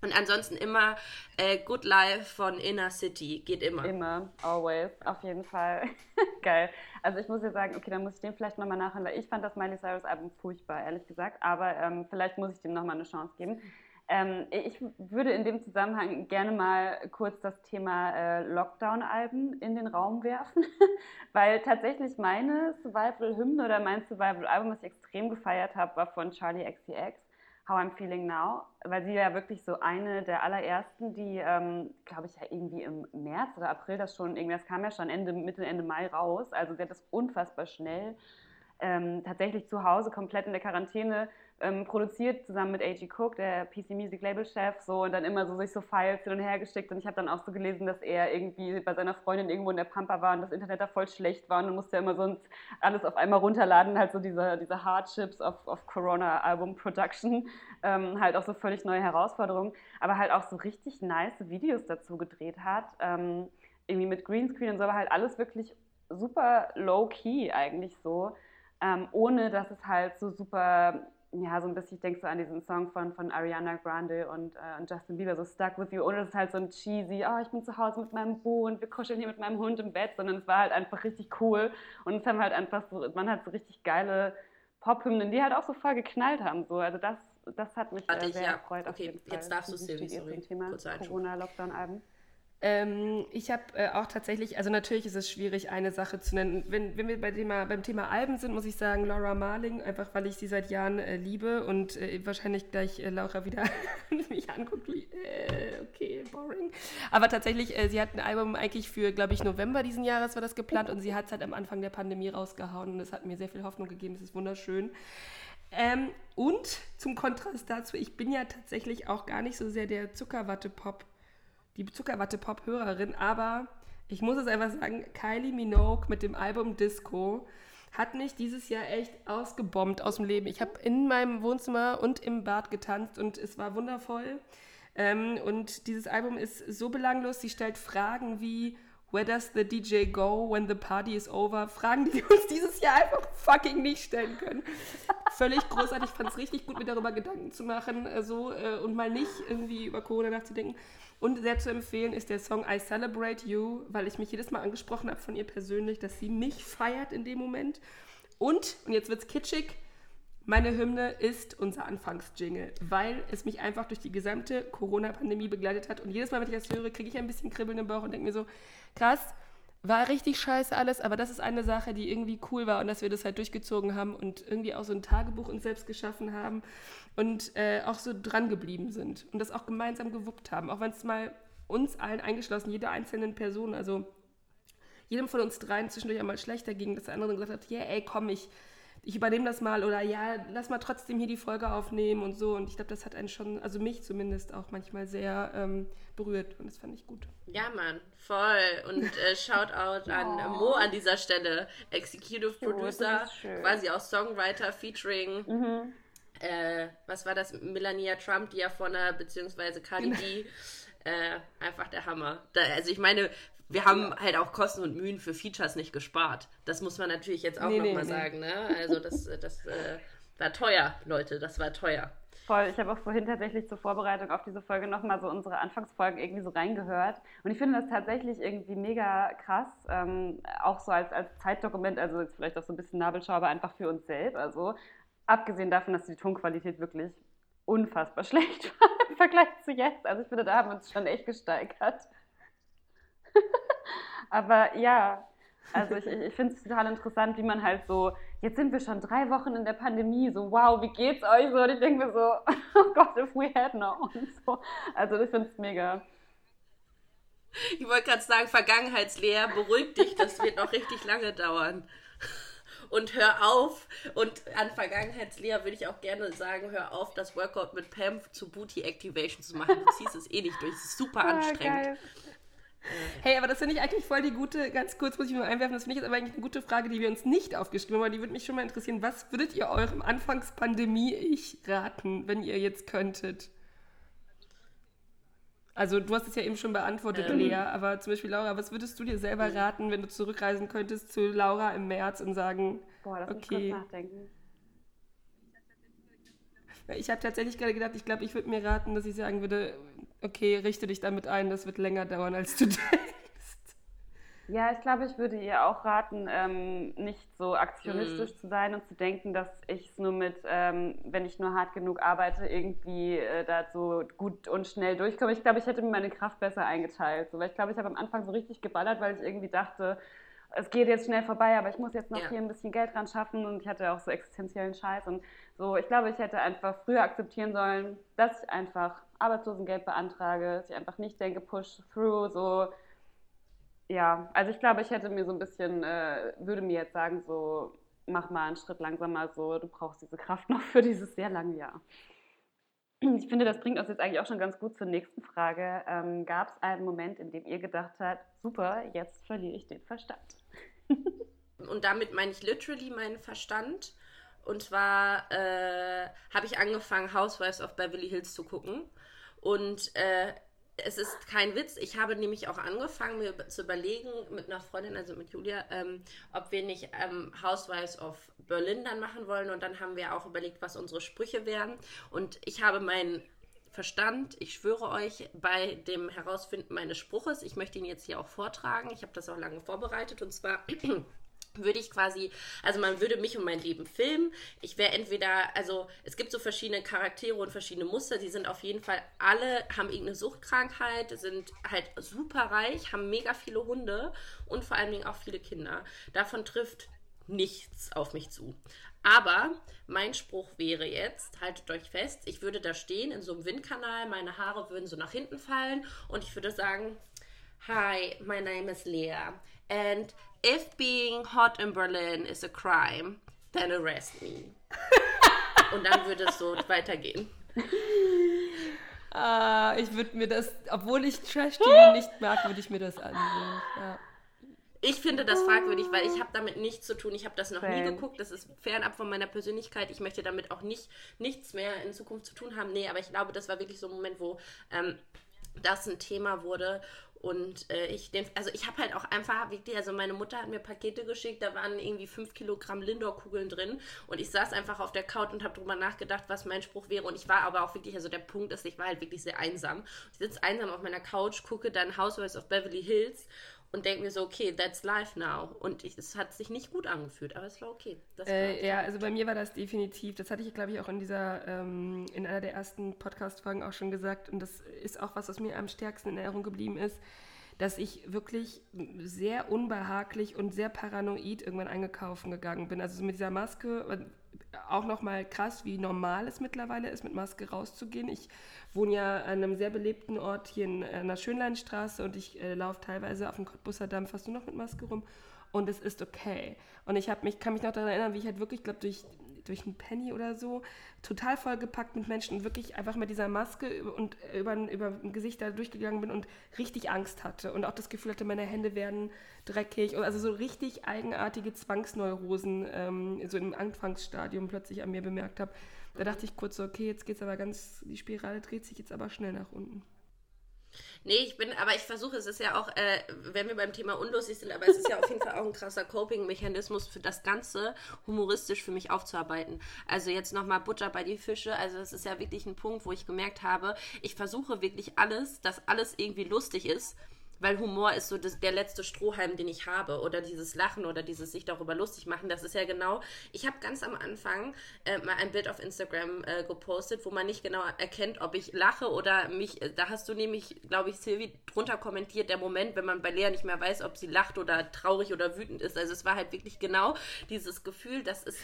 Und ansonsten immer äh, Good Life von Inner City. Geht immer. Immer, always, auf jeden Fall. Geil. Also ich muss jetzt sagen, okay, dann muss ich dem vielleicht nochmal nachhören, weil ich fand das Miley Cyrus Album furchtbar, ehrlich gesagt. Aber ähm, vielleicht muss ich dem nochmal eine Chance geben. Ähm, ich würde in dem Zusammenhang gerne mal kurz das Thema äh, Lockdown-Alben in den Raum werfen, weil tatsächlich meine Survival-Hymne oder mein Survival-Album, was ich extrem gefeiert habe, war von Charlie XCX. How I'm Feeling Now, weil sie ja wirklich so eine der allerersten, die, ähm, glaube ich, ja irgendwie im März oder April das schon, irgendwie, das kam ja schon Ende, Mitte, Ende Mai raus. Also sie hat das unfassbar schnell ähm, tatsächlich zu Hause komplett in der Quarantäne ähm, produziert, zusammen mit A.G. Cook, der PC Music Label Chef, so und dann immer so sich so Files hin und her geschickt. Und ich habe dann auch so gelesen, dass er irgendwie bei seiner Freundin irgendwo in der Pampa war und das Internet da voll schlecht war und dann musste er immer sonst alles auf einmal runterladen, halt so diese, diese Hardships of, of Corona Album Production, ähm, halt auch so völlig neue Herausforderungen, aber halt auch so richtig nice Videos dazu gedreht hat. Ähm, irgendwie mit Greenscreen und so, aber halt alles wirklich super low-key eigentlich so, ähm, ohne dass es halt so super ja, so ein bisschen, ich denke so an diesen Song von, von Ariana Grande und, äh, und Justin Bieber, so Stuck With You, ohne dass es halt so ein cheesy, oh, ich bin zu Hause mit meinem Boo und wir kuscheln hier mit meinem Hund im Bett, sondern es war halt einfach richtig cool und es haben halt einfach so, man hat so richtig geile Pop-Hymnen, die halt auch so voll geknallt haben, so, also das, das hat mich äh, sehr ja. gefreut. Okay, jetzt darfst du Silvi, sorry, Thema Corona-Lockdown-Alben. Ähm, ich habe äh, auch tatsächlich, also natürlich ist es schwierig, eine Sache zu nennen. Wenn, wenn wir bei Thema, beim Thema Alben sind, muss ich sagen, Laura Marling, einfach weil ich sie seit Jahren äh, liebe und äh, wahrscheinlich gleich äh, Laura wieder mich anguckt, wie, äh, okay, boring. Aber tatsächlich, äh, sie hat ein Album eigentlich für, glaube ich, November diesen Jahres war das geplant und sie hat es halt am Anfang der Pandemie rausgehauen und es hat mir sehr viel Hoffnung gegeben, es ist wunderschön. Ähm, und zum Kontrast dazu, ich bin ja tatsächlich auch gar nicht so sehr der Zuckerwatte-Pop die Zuckerwatte-Pop-Hörerin, aber ich muss es einfach sagen, Kylie Minogue mit dem Album Disco hat mich dieses Jahr echt ausgebombt aus dem Leben. Ich habe in meinem Wohnzimmer und im Bad getanzt und es war wundervoll. Ähm, und dieses Album ist so belanglos, sie stellt Fragen wie Where does the DJ go when the party is over? Fragen, die wir uns dieses Jahr einfach fucking nicht stellen können. Völlig großartig. Ich fand es richtig gut, mir darüber Gedanken zu machen äh, so, äh, und mal nicht irgendwie über Corona nachzudenken. Und sehr zu empfehlen ist der Song I Celebrate You, weil ich mich jedes Mal angesprochen habe von ihr persönlich, dass sie mich feiert in dem Moment. Und, und jetzt wird's kitschig, meine Hymne ist unser Anfangsjingle, weil es mich einfach durch die gesamte Corona-Pandemie begleitet hat. Und jedes Mal, wenn ich das höre, kriege ich ein bisschen Kribbeln im Bauch und denke mir so, krass, war richtig scheiße alles, aber das ist eine Sache, die irgendwie cool war und dass wir das halt durchgezogen haben und irgendwie auch so ein Tagebuch uns selbst geschaffen haben und äh, auch so dran geblieben sind und das auch gemeinsam gewuppt haben, auch wenn es mal uns allen eingeschlossen, jeder einzelnen Person, also jedem von uns dreien zwischendurch einmal schlechter ging, dass der andere gesagt hat, ja, yeah, ey, komm, ich ich übernehme das mal oder ja, lass mal trotzdem hier die Folge aufnehmen und so. Und ich glaube, das hat einen schon, also mich zumindest auch manchmal sehr ähm, berührt und das fand ich gut. Ja, Mann, voll. Und äh, Shoutout an oh. Mo an dieser Stelle, Executive Producer, quasi auch Songwriter featuring. Mhm. Äh, was war das? Melania Trump, die ja von einer, beziehungsweise Cardi genau. B. Äh, einfach der Hammer. Da, also ich meine, wir haben halt auch Kosten und Mühen für Features nicht gespart. Das muss man natürlich jetzt auch nee, nochmal nee, sagen. Ne? Also das, das äh, war teuer, Leute, das war teuer. Voll, ich habe auch vorhin tatsächlich zur Vorbereitung auf diese Folge nochmal so unsere Anfangsfolgen irgendwie so reingehört. Und ich finde das tatsächlich irgendwie mega krass, ähm, auch so als, als Zeitdokument, also jetzt vielleicht auch so ein bisschen Nabelschau, aber einfach für uns selbst. Also abgesehen davon, dass die Tonqualität wirklich unfassbar schlecht war im Vergleich zu jetzt. Also ich finde, da haben wir uns schon echt gesteigert. Aber ja, also ich, ich finde es total interessant, wie man halt so, jetzt sind wir schon drei Wochen in der Pandemie, so wow, wie geht's euch so? Und ich denke mir so, oh Gott, if we had no. Und so. Also ich finde es mega. Ich wollte gerade sagen, Vergangenheitslehrer, beruhig dich, das wird noch richtig lange dauern. Und hör auf, und an Vergangenheitslehrer würde ich auch gerne sagen, hör auf, das Workout mit Pam zu Booty Activation zu machen. Du ziehst es eh nicht durch, es ist super ah, anstrengend. Geil. Hey, aber das finde ich eigentlich voll die gute, ganz kurz muss ich nur einwerfen, das finde ich jetzt aber eigentlich eine gute Frage, die wir uns nicht aufgeschrieben haben, aber die würde mich schon mal interessieren. Was würdet ihr eurem Anfangspandemie-Ich raten, wenn ihr jetzt könntet? Also du hast es ja eben schon beantwortet, ähm. Lea, aber zum Beispiel Laura, was würdest du dir selber raten, wenn du zurückreisen könntest zu Laura im März und sagen, Boah, lass okay. Mich kurz nachdenken. Ich habe tatsächlich gerade gedacht, ich glaube, ich würde mir raten, dass ich sagen würde, okay, richte dich damit ein, das wird länger dauern, als du denkst. Ja, ich glaube, ich würde ihr auch raten, ähm, nicht so aktionistisch mm. zu sein und zu denken, dass ich es nur mit, ähm, wenn ich nur hart genug arbeite, irgendwie äh, da so gut und schnell durchkomme. Ich glaube, ich hätte mir meine Kraft besser eingeteilt. So, weil ich glaube, ich habe am Anfang so richtig geballert, weil ich irgendwie dachte, es geht jetzt schnell vorbei, aber ich muss jetzt noch ja. hier ein bisschen Geld dran schaffen und ich hatte auch so existenziellen Scheiß und so. Ich glaube, ich hätte einfach früher akzeptieren sollen, dass ich einfach Arbeitslosengeld beantrage, dass ich einfach nicht denke, push through, so. Ja, also ich glaube, ich hätte mir so ein bisschen, äh, würde mir jetzt sagen, so, mach mal einen Schritt langsamer so, du brauchst diese Kraft noch für dieses sehr lange Jahr. Ich finde, das bringt uns jetzt eigentlich auch schon ganz gut zur nächsten Frage. Ähm, Gab es einen Moment, in dem ihr gedacht habt, super, jetzt verliere ich den Verstand? Und damit meine ich literally meinen Verstand. Und zwar äh, habe ich angefangen, Housewives of Beverly Hills zu gucken. Und äh, es ist kein Witz. Ich habe nämlich auch angefangen, mir zu überlegen mit einer Freundin, also mit Julia, ähm, ob wir nicht ähm, Housewives of Berlin dann machen wollen. Und dann haben wir auch überlegt, was unsere Sprüche wären. Und ich habe meinen Verstand, ich schwöre euch, bei dem Herausfinden meines Spruches, ich möchte ihn jetzt hier auch vortragen. Ich habe das auch lange vorbereitet. Und zwar würde ich quasi, also man würde mich und mein Leben filmen. Ich wäre entweder, also es gibt so verschiedene Charaktere und verschiedene Muster, die sind auf jeden Fall alle, haben irgendeine Suchtkrankheit, sind halt super reich, haben mega viele Hunde und vor allen Dingen auch viele Kinder. Davon trifft nichts auf mich zu. Aber mein Spruch wäre jetzt, haltet euch fest, ich würde da stehen in so einem Windkanal, meine Haare würden so nach hinten fallen und ich würde sagen, Hi, my name is Leah and if being hot in Berlin is a crime, then arrest me. Und dann würde es so weitergehen. Ah, ich würde mir das, obwohl ich Trash-TV nicht mag, würde ich mir das ansehen. Ja. Ich finde das fragwürdig, weil ich habe damit nichts zu tun. Ich habe das noch nie geguckt. Das ist fernab von meiner Persönlichkeit. Ich möchte damit auch nicht nichts mehr in Zukunft zu tun haben. Nee, aber ich glaube, das war wirklich so ein Moment, wo ähm, das ein Thema wurde. Und äh, ich den, also ich habe halt auch einfach wirklich, also meine Mutter hat mir Pakete geschickt, da waren irgendwie 5 Kilogramm Lindor-Kugeln drin. Und ich saß einfach auf der Couch und habe drüber nachgedacht, was mein Spruch wäre. Und ich war aber auch wirklich, also der Punkt ist, ich war halt wirklich sehr einsam. Ich sitze einsam auf meiner Couch, gucke dann Housewives of Beverly Hills und denke mir so, okay, that's life now. Und ich, es hat sich nicht gut angefühlt, aber es war okay. Äh, ja, also bei mir war das definitiv, das hatte ich, glaube ich, auch in dieser, ähm, in einer der ersten Podcast-Folgen auch schon gesagt. Und das ist auch was, was mir am stärksten in Erinnerung geblieben ist, dass ich wirklich sehr unbehaglich und sehr paranoid irgendwann eingekauft gegangen bin. Also mit dieser Maske, auch nochmal krass, wie normal es mittlerweile ist, mit Maske rauszugehen. Ich wohne ja an einem sehr belebten Ort hier in, in der Schönleinstraße und ich äh, laufe teilweise auf dem Cottbusser Damm fast nur noch mit Maske rum und es ist okay. Und ich mich, kann mich noch daran erinnern, wie ich halt wirklich, glaube durch durch einen Penny oder so, total vollgepackt mit Menschen und wirklich einfach mit dieser Maske und über, über ein Gesicht da durchgegangen bin und richtig Angst hatte und auch das Gefühl hatte, meine Hände werden dreckig. Also so richtig eigenartige Zwangsneurosen ähm, so im Anfangsstadium plötzlich an mir bemerkt habe. Da dachte ich kurz so, okay, jetzt geht's aber ganz, die Spirale dreht sich jetzt aber schnell nach unten. Nee, ich bin, aber ich versuche, es ist ja auch, äh, wenn wir beim Thema unlustig sind, aber es ist ja auf jeden Fall auch ein krasser Coping-Mechanismus für das Ganze humoristisch für mich aufzuarbeiten. Also jetzt nochmal Butter bei die Fische, also das ist ja wirklich ein Punkt, wo ich gemerkt habe, ich versuche wirklich alles, dass alles irgendwie lustig ist weil Humor ist so das, der letzte Strohhalm, den ich habe. Oder dieses Lachen oder dieses sich darüber lustig machen. Das ist ja genau. Ich habe ganz am Anfang äh, mal ein Bild auf Instagram äh, gepostet, wo man nicht genau erkennt, ob ich lache oder mich. Äh, da hast du nämlich, glaube ich, Silvi drunter kommentiert, der Moment, wenn man bei Lea nicht mehr weiß, ob sie lacht oder traurig oder wütend ist. Also es war halt wirklich genau dieses Gefühl, dass es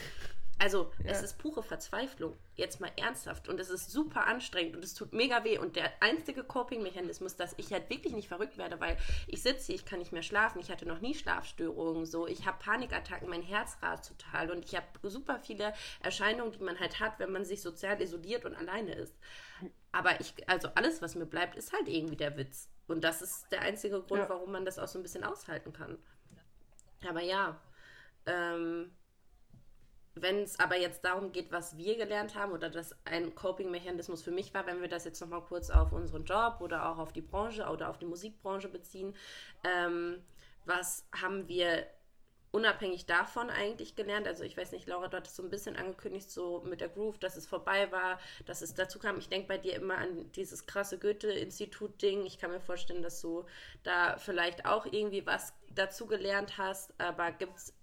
also ja. es ist pure Verzweiflung, jetzt mal ernsthaft. Und es ist super anstrengend und es tut mega weh. Und der einzige Coping-Mechanismus, dass ich halt wirklich nicht verrückt werde, weil ich sitze ich kann nicht mehr schlafen, ich hatte noch nie Schlafstörungen, so, ich habe Panikattacken, mein Herz rast total und ich habe super viele Erscheinungen, die man halt hat, wenn man sich sozial isoliert und alleine ist. Aber ich, also alles, was mir bleibt, ist halt irgendwie der Witz. Und das ist der einzige Grund, ja. warum man das auch so ein bisschen aushalten kann. Aber ja, ähm, wenn es aber jetzt darum geht, was wir gelernt haben oder dass ein Coping-Mechanismus für mich war, wenn wir das jetzt nochmal kurz auf unseren Job oder auch auf die Branche oder auf die Musikbranche beziehen, ähm, was haben wir unabhängig davon eigentlich gelernt? Also ich weiß nicht, Laura, du hattest so ein bisschen angekündigt, so mit der Groove, dass es vorbei war, dass es dazu kam. Ich denke bei dir immer an dieses krasse Goethe-Institut-Ding. Ich kann mir vorstellen, dass du da vielleicht auch irgendwie was dazu gelernt hast, aber gibt es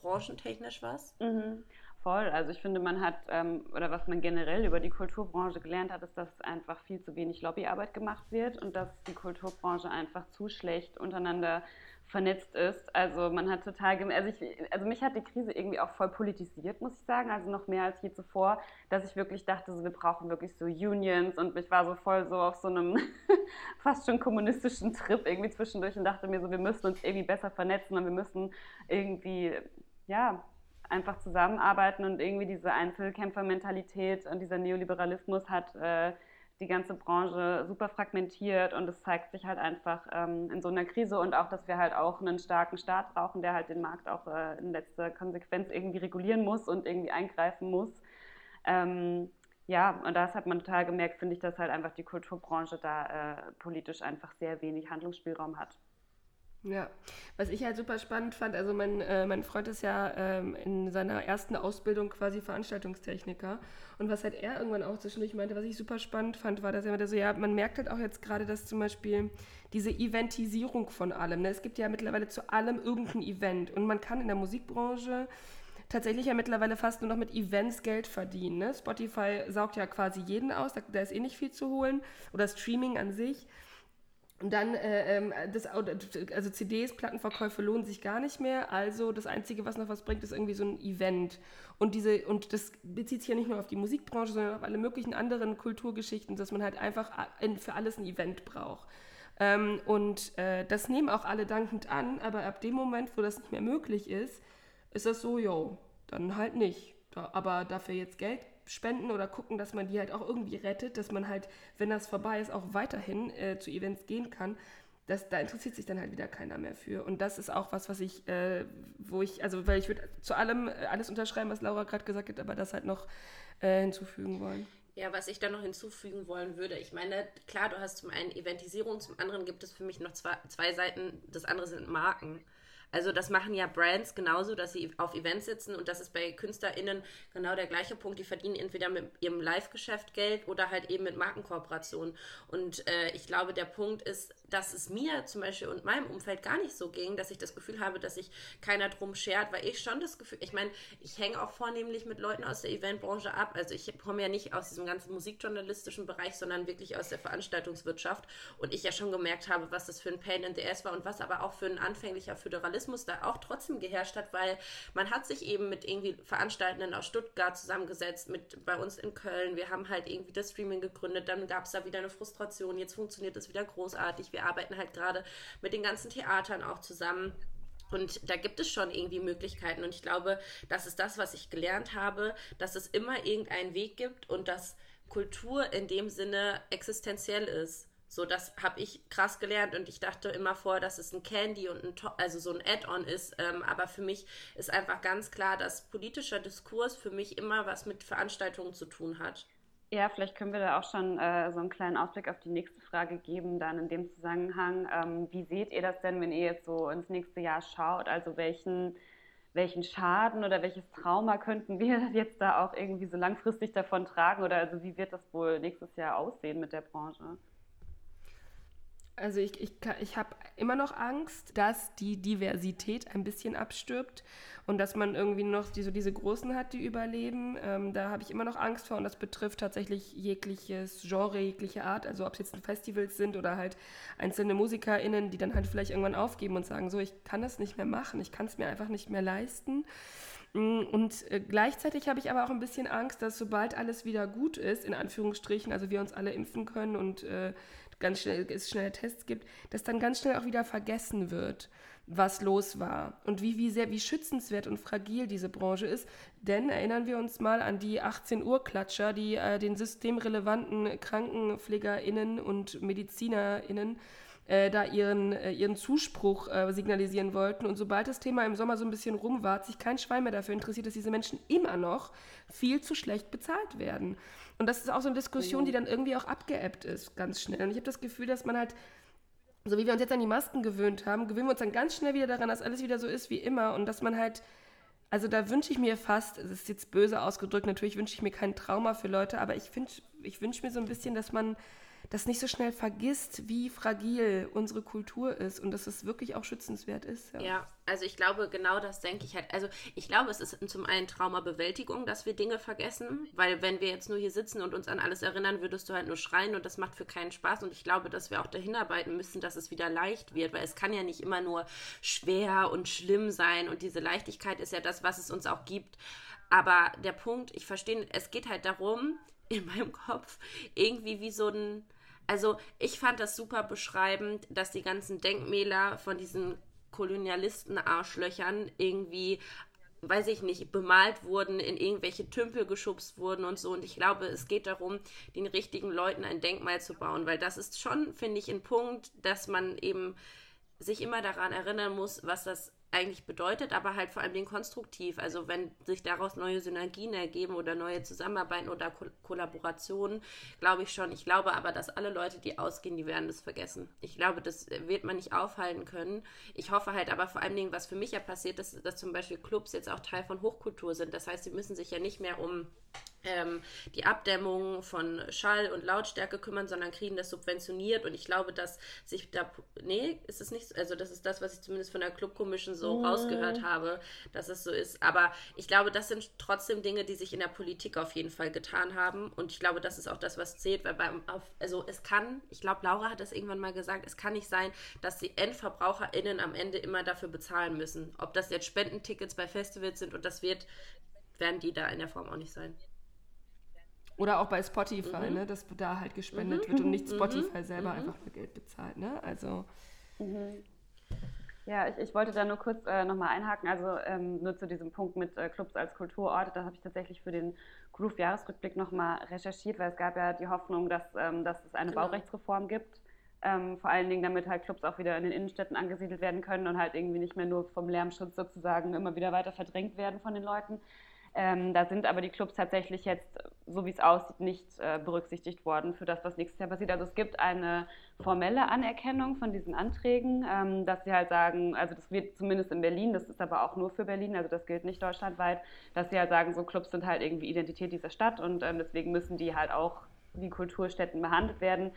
branchentechnisch was? Mhm. Voll. Also ich finde, man hat, ähm, oder was man generell über die Kulturbranche gelernt hat, ist, dass einfach viel zu wenig Lobbyarbeit gemacht wird und dass die Kulturbranche einfach zu schlecht untereinander vernetzt ist. Also man hat total, also, ich, also mich hat die Krise irgendwie auch voll politisiert, muss ich sagen, also noch mehr als je zuvor, dass ich wirklich dachte, so, wir brauchen wirklich so Unions und ich war so voll so auf so einem fast schon kommunistischen Trip irgendwie zwischendurch und dachte mir so, wir müssen uns irgendwie besser vernetzen und wir müssen irgendwie, ja, einfach zusammenarbeiten und irgendwie diese Einzelkämpfermentalität und dieser Neoliberalismus hat äh, die ganze Branche super fragmentiert und es zeigt sich halt einfach ähm, in so einer Krise und auch, dass wir halt auch einen starken Staat brauchen, der halt den Markt auch äh, in letzter Konsequenz irgendwie regulieren muss und irgendwie eingreifen muss. Ähm, ja, und das hat man total gemerkt, finde ich, dass halt einfach die Kulturbranche da äh, politisch einfach sehr wenig Handlungsspielraum hat. Ja, was ich halt super spannend fand, also mein, äh, mein Freund ist ja ähm, in seiner ersten Ausbildung quasi Veranstaltungstechniker und was halt er irgendwann auch zwischendurch meinte, was ich super spannend fand, war, dass er meinte so, ja, man merkt halt auch jetzt gerade, dass zum Beispiel diese Eventisierung von allem, ne? es gibt ja mittlerweile zu allem irgendein Event und man kann in der Musikbranche tatsächlich ja mittlerweile fast nur noch mit Events Geld verdienen. Ne? Spotify saugt ja quasi jeden aus, da, da ist eh nicht viel zu holen oder Streaming an sich. Und dann, äh, ähm, das, also CDs, Plattenverkäufe lohnen sich gar nicht mehr. Also das Einzige, was noch was bringt, ist irgendwie so ein Event. Und, diese, und das bezieht sich ja nicht nur auf die Musikbranche, sondern auf alle möglichen anderen Kulturgeschichten, dass man halt einfach für alles ein Event braucht. Ähm, und äh, das nehmen auch alle dankend an, aber ab dem Moment, wo das nicht mehr möglich ist, ist das so, yo, dann halt nicht. Da, aber dafür jetzt Geld spenden oder gucken, dass man die halt auch irgendwie rettet, dass man halt, wenn das vorbei ist, auch weiterhin äh, zu Events gehen kann. Das, da interessiert sich dann halt wieder keiner mehr für. Und das ist auch was, was ich, äh, wo ich, also weil ich würde zu allem äh, alles unterschreiben, was Laura gerade gesagt hat, aber das halt noch äh, hinzufügen wollen. Ja, was ich da noch hinzufügen wollen würde, ich meine, klar, du hast zum einen Eventisierung, zum anderen gibt es für mich noch zwei, zwei Seiten, das andere sind Marken. Also das machen ja Brands genauso, dass sie auf Events sitzen und das ist bei KünstlerInnen genau der gleiche Punkt. Die verdienen entweder mit ihrem Live-Geschäft Geld oder halt eben mit Markenkooperationen. Und äh, ich glaube, der Punkt ist, dass es mir zum Beispiel und meinem Umfeld gar nicht so ging, dass ich das Gefühl habe, dass sich keiner drum schert, weil ich schon das Gefühl, ich meine, ich hänge auch vornehmlich mit Leuten aus der Eventbranche ab. Also ich komme ja nicht aus diesem ganzen musikjournalistischen Bereich, sondern wirklich aus der Veranstaltungswirtschaft. Und ich ja schon gemerkt habe, was das für ein Pain in the Ass war und was aber auch für ein anfänglicher Föderalismus da auch trotzdem geherrscht hat, weil man hat sich eben mit irgendwie Veranstaltenden aus Stuttgart zusammengesetzt, mit bei uns in Köln. Wir haben halt irgendwie das Streaming gegründet, dann gab es da wieder eine Frustration, jetzt funktioniert es wieder großartig. Wir arbeiten halt gerade mit den ganzen Theatern auch zusammen. Und da gibt es schon irgendwie Möglichkeiten. Und ich glaube, das ist das, was ich gelernt habe, dass es immer irgendeinen Weg gibt und dass Kultur in dem Sinne existenziell ist. So, das habe ich krass gelernt und ich dachte immer vor, dass es ein Candy und ein, also so ein Add-on ist. Ähm, aber für mich ist einfach ganz klar, dass politischer Diskurs für mich immer was mit Veranstaltungen zu tun hat. Ja, vielleicht können wir da auch schon äh, so einen kleinen Ausblick auf die nächste Frage geben, dann in dem Zusammenhang. Ähm, wie seht ihr das denn, wenn ihr jetzt so ins nächste Jahr schaut? Also welchen, welchen Schaden oder welches Trauma könnten wir jetzt da auch irgendwie so langfristig davon tragen? Oder also wie wird das wohl nächstes Jahr aussehen mit der Branche? Also ich, ich, ich habe immer noch Angst, dass die Diversität ein bisschen abstirbt und dass man irgendwie noch die, so diese Großen hat, die überleben. Ähm, da habe ich immer noch Angst vor und das betrifft tatsächlich jegliches Genre, jegliche Art. Also ob es jetzt Festivals sind oder halt einzelne MusikerInnen, die dann halt vielleicht irgendwann aufgeben und sagen, so, ich kann das nicht mehr machen, ich kann es mir einfach nicht mehr leisten. Mm, und äh, gleichzeitig habe ich aber auch ein bisschen Angst, dass sobald alles wieder gut ist, in Anführungsstrichen, also wir uns alle impfen können und äh, ganz schnell, es schnelle Tests gibt, dass dann ganz schnell auch wieder vergessen wird, was los war und wie, wie sehr, wie schützenswert und fragil diese Branche ist. Denn erinnern wir uns mal an die 18 Uhr Klatscher, die äh, den systemrelevanten KrankenpflegerInnen und MedizinerInnen äh, da ihren, äh, ihren Zuspruch äh, signalisieren wollten. Und sobald das Thema im Sommer so ein bisschen rum war, hat sich kein Schwein mehr dafür interessiert, dass diese Menschen immer noch viel zu schlecht bezahlt werden. Und das ist auch so eine Diskussion, die dann irgendwie auch abgeebbt ist, ganz schnell. Und ich habe das Gefühl, dass man halt, so wie wir uns jetzt an die Masken gewöhnt haben, gewöhnen wir uns dann ganz schnell wieder daran, dass alles wieder so ist wie immer und dass man halt, also da wünsche ich mir fast, es ist jetzt böse ausgedrückt, natürlich wünsche ich mir kein Trauma für Leute, aber ich, ich wünsche mir so ein bisschen, dass man das nicht so schnell vergisst, wie fragil unsere Kultur ist und dass es wirklich auch schützenswert ist. Ja, ja also ich glaube, genau das denke ich halt. Also ich glaube, es ist zum einen Traumabewältigung, dass wir Dinge vergessen, weil wenn wir jetzt nur hier sitzen und uns an alles erinnern, würdest du halt nur schreien und das macht für keinen Spaß. Und ich glaube, dass wir auch dahin arbeiten müssen, dass es wieder leicht wird, weil es kann ja nicht immer nur schwer und schlimm sein und diese Leichtigkeit ist ja das, was es uns auch gibt. Aber der Punkt, ich verstehe, es geht halt darum, in meinem Kopf irgendwie wie so ein. Also, ich fand das super beschreibend, dass die ganzen Denkmäler von diesen Kolonialisten-Arschlöchern irgendwie weiß ich nicht, bemalt wurden, in irgendwelche Tümpel geschubst wurden und so. Und ich glaube, es geht darum, den richtigen Leuten ein Denkmal zu bauen, weil das ist schon, finde ich, ein Punkt, dass man eben sich immer daran erinnern muss, was das eigentlich bedeutet, aber halt vor allem den konstruktiv. Also wenn sich daraus neue Synergien ergeben oder neue Zusammenarbeiten oder Ko Kollaborationen, glaube ich schon. Ich glaube aber, dass alle Leute, die ausgehen, die werden das vergessen. Ich glaube, das wird man nicht aufhalten können. Ich hoffe halt aber vor allen Dingen, was für mich ja passiert ist, dass zum Beispiel Clubs jetzt auch Teil von Hochkultur sind. Das heißt, sie müssen sich ja nicht mehr um ähm, die Abdämmung von Schall und Lautstärke kümmern, sondern kriegen das subventioniert. Und ich glaube, dass sich da. Nee, ist es nicht. Also, das ist das, was ich zumindest von der Club Commission so mm. rausgehört habe, dass es so ist. Aber ich glaube, das sind trotzdem Dinge, die sich in der Politik auf jeden Fall getan haben. Und ich glaube, das ist auch das, was zählt. Weil beim, auf, also, es kann, ich glaube, Laura hat das irgendwann mal gesagt, es kann nicht sein, dass die EndverbraucherInnen am Ende immer dafür bezahlen müssen. Ob das jetzt Spendentickets bei Festivals sind und das wird, werden die da in der Form auch nicht sein. Oder auch bei Spotify, mhm. ne, dass da halt gespendet mhm. wird und nicht mhm. Spotify selber mhm. einfach nur Geld bezahlt. Ne? Also. Mhm. Ja, ich, ich wollte da nur kurz äh, nochmal einhaken, also ähm, nur zu diesem Punkt mit äh, Clubs als Kulturort. Da habe ich tatsächlich für den Groove-Jahresrückblick nochmal recherchiert, weil es gab ja die Hoffnung, dass, ähm, dass es eine genau. Baurechtsreform gibt. Ähm, vor allen Dingen, damit halt Clubs auch wieder in den Innenstädten angesiedelt werden können und halt irgendwie nicht mehr nur vom Lärmschutz sozusagen immer wieder weiter verdrängt werden von den Leuten. Ähm, da sind aber die Clubs tatsächlich jetzt, so wie es aussieht, nicht äh, berücksichtigt worden für das, was nächstes Jahr passiert. Also es gibt eine formelle Anerkennung von diesen Anträgen, ähm, dass sie halt sagen, also das wird zumindest in Berlin, das ist aber auch nur für Berlin, also das gilt nicht deutschlandweit, dass sie halt sagen, so Clubs sind halt irgendwie Identität dieser Stadt und ähm, deswegen müssen die halt auch wie Kulturstätten behandelt werden.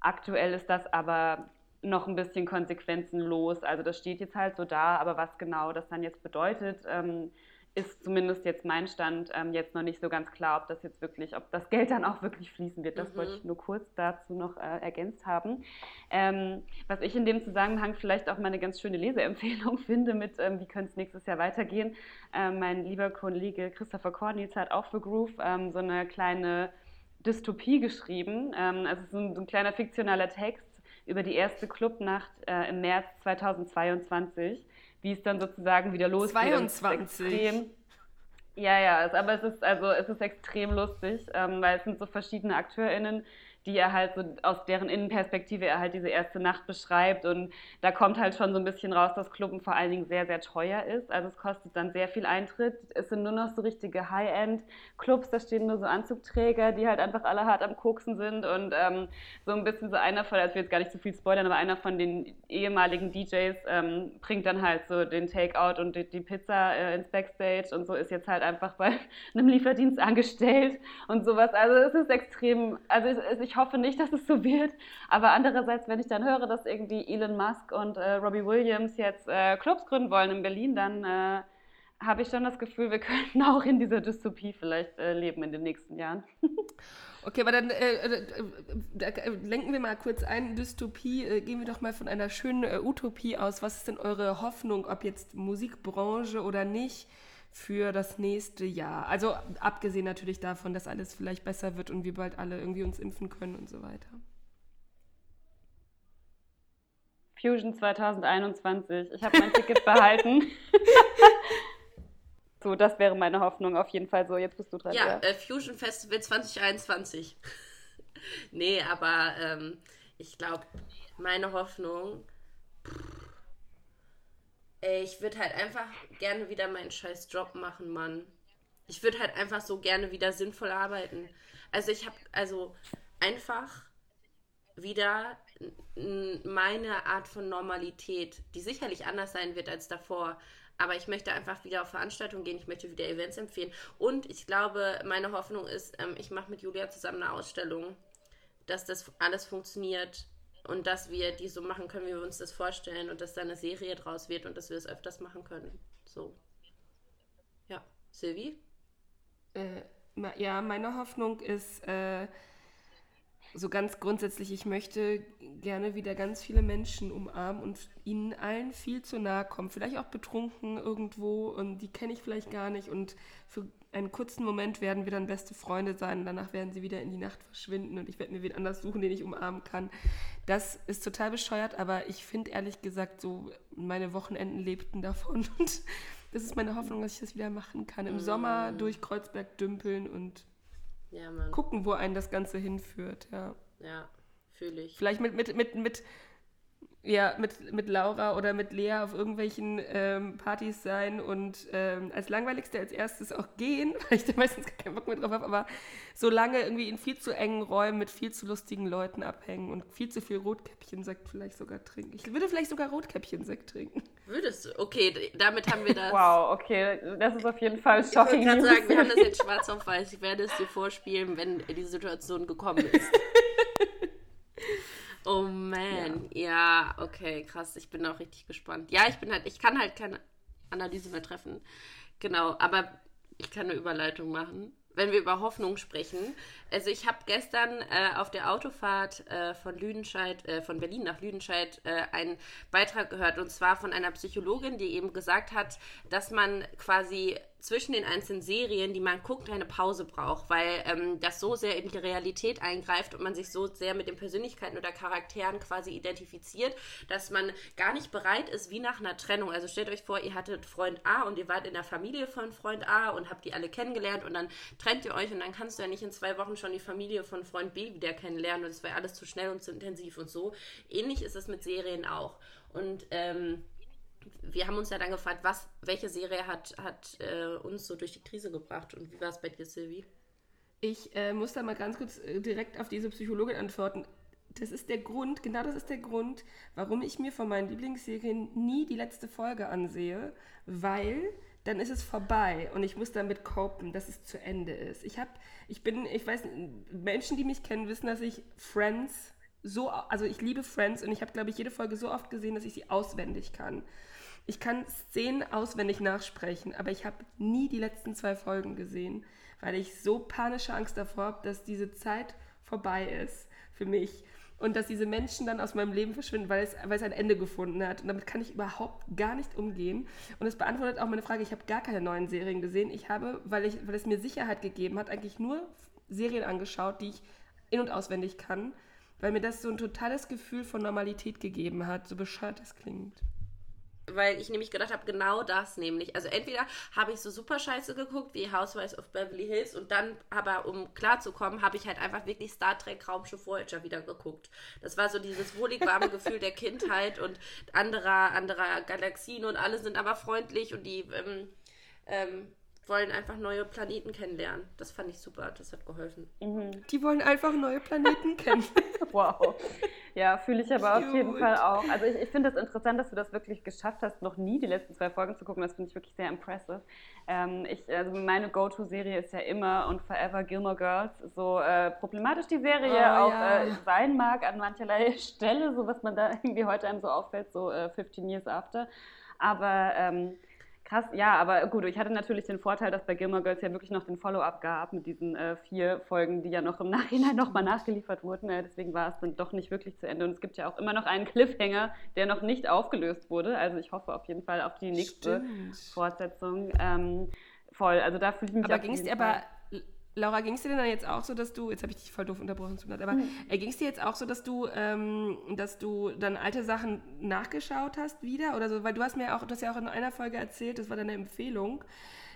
Aktuell ist das aber noch ein bisschen konsequenzenlos. Also das steht jetzt halt so da, aber was genau das dann jetzt bedeutet, ähm, ist zumindest jetzt mein Stand ähm, jetzt noch nicht so ganz klar, ob das jetzt wirklich, ob das Geld dann auch wirklich fließen wird. Das mhm. wollte ich nur kurz dazu noch äh, ergänzt haben. Ähm, was ich in dem Zusammenhang vielleicht auch mal eine ganz schöne Leseempfehlung finde mit, ähm, wie könnte es nächstes Jahr weitergehen. Ähm, mein lieber Kollege Christopher Kornitz hat auch für Groove ähm, so eine kleine Dystopie geschrieben. Ähm, also so ein, so ein kleiner fiktionaler Text über die erste Clubnacht äh, im März 2022 wie es dann sozusagen wieder losgeht. 22. Ja, ja, aber es ist also es ist extrem lustig, ähm, weil es sind so verschiedene AkteurInnen, die er halt so aus deren Innenperspektive er halt diese erste Nacht beschreibt. Und da kommt halt schon so ein bisschen raus, dass Clubben vor allen Dingen sehr, sehr teuer ist. Also es kostet dann sehr viel Eintritt. Es sind nur noch so richtige High-End-Clubs, da stehen nur so Anzugträger, die halt einfach alle hart am Koksen sind. Und ähm, so ein bisschen so einer von, also ich will jetzt gar nicht zu viel spoilern, aber einer von den ehemaligen DJs ähm, bringt dann halt so den Takeout und die, die Pizza äh, ins Backstage und so ist jetzt halt einfach bei einem Lieferdienst angestellt und sowas. Also es ist extrem, also ich, ich hoffe nicht, dass es so wird. Aber andererseits, wenn ich dann höre, dass irgendwie Elon Musk und äh, Robbie Williams jetzt äh, Clubs gründen wollen in Berlin, dann äh, habe ich schon das Gefühl, wir könnten auch in dieser Dystopie vielleicht äh, leben in den nächsten Jahren. Okay, aber dann äh, äh, lenken wir mal kurz ein. Dystopie, gehen wir doch mal von einer schönen Utopie aus. Was ist denn eure Hoffnung, ob jetzt Musikbranche oder nicht? Für das nächste Jahr. Also abgesehen natürlich davon, dass alles vielleicht besser wird und wir bald alle irgendwie uns impfen können und so weiter. Fusion 2021. Ich habe mein Ticket behalten. so, das wäre meine Hoffnung auf jeden Fall so. Jetzt bist du dran. Ja, äh, Fusion Festival 2021. nee, aber ähm, ich glaube, meine Hoffnung. Pff, Ey, ich würde halt einfach gerne wieder meinen scheiß Job machen, Mann. Ich würde halt einfach so gerne wieder sinnvoll arbeiten. Also ich habe also einfach wieder meine Art von Normalität, die sicherlich anders sein wird als davor. Aber ich möchte einfach wieder auf Veranstaltungen gehen, ich möchte wieder Events empfehlen. Und ich glaube, meine Hoffnung ist, ähm, ich mache mit Julia zusammen eine Ausstellung, dass das alles funktioniert und dass wir die so machen können, wie wir uns das vorstellen und dass da eine Serie draus wird und dass wir es das öfters machen können. So. Ja. Sylvie? Äh, ja, meine Hoffnung ist äh, so ganz grundsätzlich, ich möchte gerne wieder ganz viele Menschen umarmen und ihnen allen viel zu nahe kommen. Vielleicht auch betrunken irgendwo und die kenne ich vielleicht gar nicht und für einen kurzen Moment werden wir dann beste Freunde sein und danach werden sie wieder in die Nacht verschwinden und ich werde mir wen anders suchen, den ich umarmen kann. Das ist total bescheuert, aber ich finde ehrlich gesagt so, meine Wochenenden lebten davon und das ist meine Hoffnung, dass ich das wieder machen kann. Im mm. Sommer durch Kreuzberg dümpeln und ja, gucken, wo einen das Ganze hinführt. Ja, ja fühle ich. Vielleicht mit, mit, mit, mit ja, mit, mit Laura oder mit Lea auf irgendwelchen ähm, Partys sein und ähm, als langweiligste als erstes auch gehen, weil ich da meistens gar keinen Bock mehr drauf habe, aber so lange irgendwie in viel zu engen Räumen mit viel zu lustigen Leuten abhängen und viel zu viel Rotkäppchensekt vielleicht sogar trinken. Ich würde vielleicht sogar Rotkäppchensekt trinken. Würdest du? Okay, damit haben wir das. Wow, okay, das ist auf jeden Fall shocking. Ich wollte gerade sagen, wir haben das jetzt schwarz auf weiß. Ich werde es dir vorspielen, wenn die Situation gekommen ist. Oh man, ja. ja. okay, krass. Ich bin auch richtig gespannt. Ja, ich bin halt, ich kann halt keine Analyse mehr treffen. Genau, aber ich kann eine Überleitung machen wenn wir über Hoffnung sprechen. Also ich habe gestern äh, auf der Autofahrt äh, von Lüdenscheid, äh, von Berlin nach Lüdenscheid äh, einen Beitrag gehört und zwar von einer Psychologin, die eben gesagt hat, dass man quasi zwischen den einzelnen Serien, die man guckt, eine Pause braucht, weil ähm, das so sehr in die Realität eingreift und man sich so sehr mit den Persönlichkeiten oder Charakteren quasi identifiziert, dass man gar nicht bereit ist, wie nach einer Trennung. Also stellt euch vor, ihr hattet Freund A und ihr wart in der Familie von Freund A und habt die alle kennengelernt und dann trennt ihr euch und dann kannst du ja nicht in zwei Wochen schon die Familie von Freund B wieder kennenlernen und es wäre alles zu schnell und zu intensiv und so. Ähnlich ist es mit Serien auch. Und ähm, wir haben uns ja dann gefragt, was, welche Serie hat, hat äh, uns so durch die Krise gebracht und wie war es bei dir, Sylvie? Ich äh, muss da mal ganz kurz äh, direkt auf diese Psychologin antworten. Das ist der Grund, genau das ist der Grund, warum ich mir von meinen Lieblingsserien nie die letzte Folge ansehe, weil dann ist es vorbei und ich muss damit copen, dass es zu Ende ist. Ich habe, ich bin, ich weiß, Menschen, die mich kennen, wissen, dass ich Friends so, also ich liebe Friends und ich habe, glaube ich, jede Folge so oft gesehen, dass ich sie auswendig kann. Ich kann Szenen auswendig nachsprechen, aber ich habe nie die letzten zwei Folgen gesehen, weil ich so panische Angst davor habe, dass diese Zeit vorbei ist für mich und dass diese Menschen dann aus meinem Leben verschwinden, weil es, weil es ein Ende gefunden hat. Und damit kann ich überhaupt gar nicht umgehen. Und es beantwortet auch meine Frage, ich habe gar keine neuen Serien gesehen. Ich habe, weil, ich, weil es mir Sicherheit gegeben hat, eigentlich nur Serien angeschaut, die ich in- und auswendig kann, weil mir das so ein totales Gefühl von Normalität gegeben hat, so bescheuert das klingt weil ich nämlich gedacht habe, genau das nämlich. Also entweder habe ich so super scheiße geguckt wie Housewives of Beverly Hills und dann, aber um klarzukommen, habe ich halt einfach wirklich Star Trek Raumschiff Voyager wieder geguckt. Das war so dieses wohlig warme Gefühl der Kindheit und anderer, anderer Galaxien und alle sind aber freundlich und die ähm, ähm, wollen einfach neue Planeten kennenlernen. Das fand ich super, das hat geholfen. Mhm. Die wollen einfach neue Planeten kennen. wow. Ja, fühle ich aber Cute. auf jeden Fall auch. Also ich, ich finde es das interessant, dass du das wirklich geschafft hast, noch nie die letzten zwei Folgen zu gucken. Das finde ich wirklich sehr impressive. Ähm, ich, also meine Go-To-Serie ist ja immer und forever Gilmore Girls. So äh, problematisch die Serie oh, auch ja. äh, sein mag an mancherlei Stelle, so was man da irgendwie heute einem so auffällt, so äh, 15 Years After. Aber ähm, Krass, ja, aber gut, ich hatte natürlich den Vorteil, dass bei Gilmore Girls ja wirklich noch den Follow-up gab mit diesen äh, vier Folgen, die ja noch im Nachhinein nochmal nachgeliefert wurden. Äh, deswegen war es dann doch nicht wirklich zu Ende. Und es gibt ja auch immer noch einen Cliffhanger, der noch nicht aufgelöst wurde. Also ich hoffe auf jeden Fall auf die nächste Stimmt. Fortsetzung. Ähm, voll, also da fühle ich mich Aber ging es dir aber Laura, ging es dir denn jetzt auch so, dass du, jetzt habe ich dich voll doof unterbrochen, aber mhm. äh, ging es dir jetzt auch so, dass du, ähm, dass du dann alte Sachen nachgeschaut hast wieder oder so? Weil du hast mir auch, du hast ja auch in einer Folge erzählt, das war deine Empfehlung,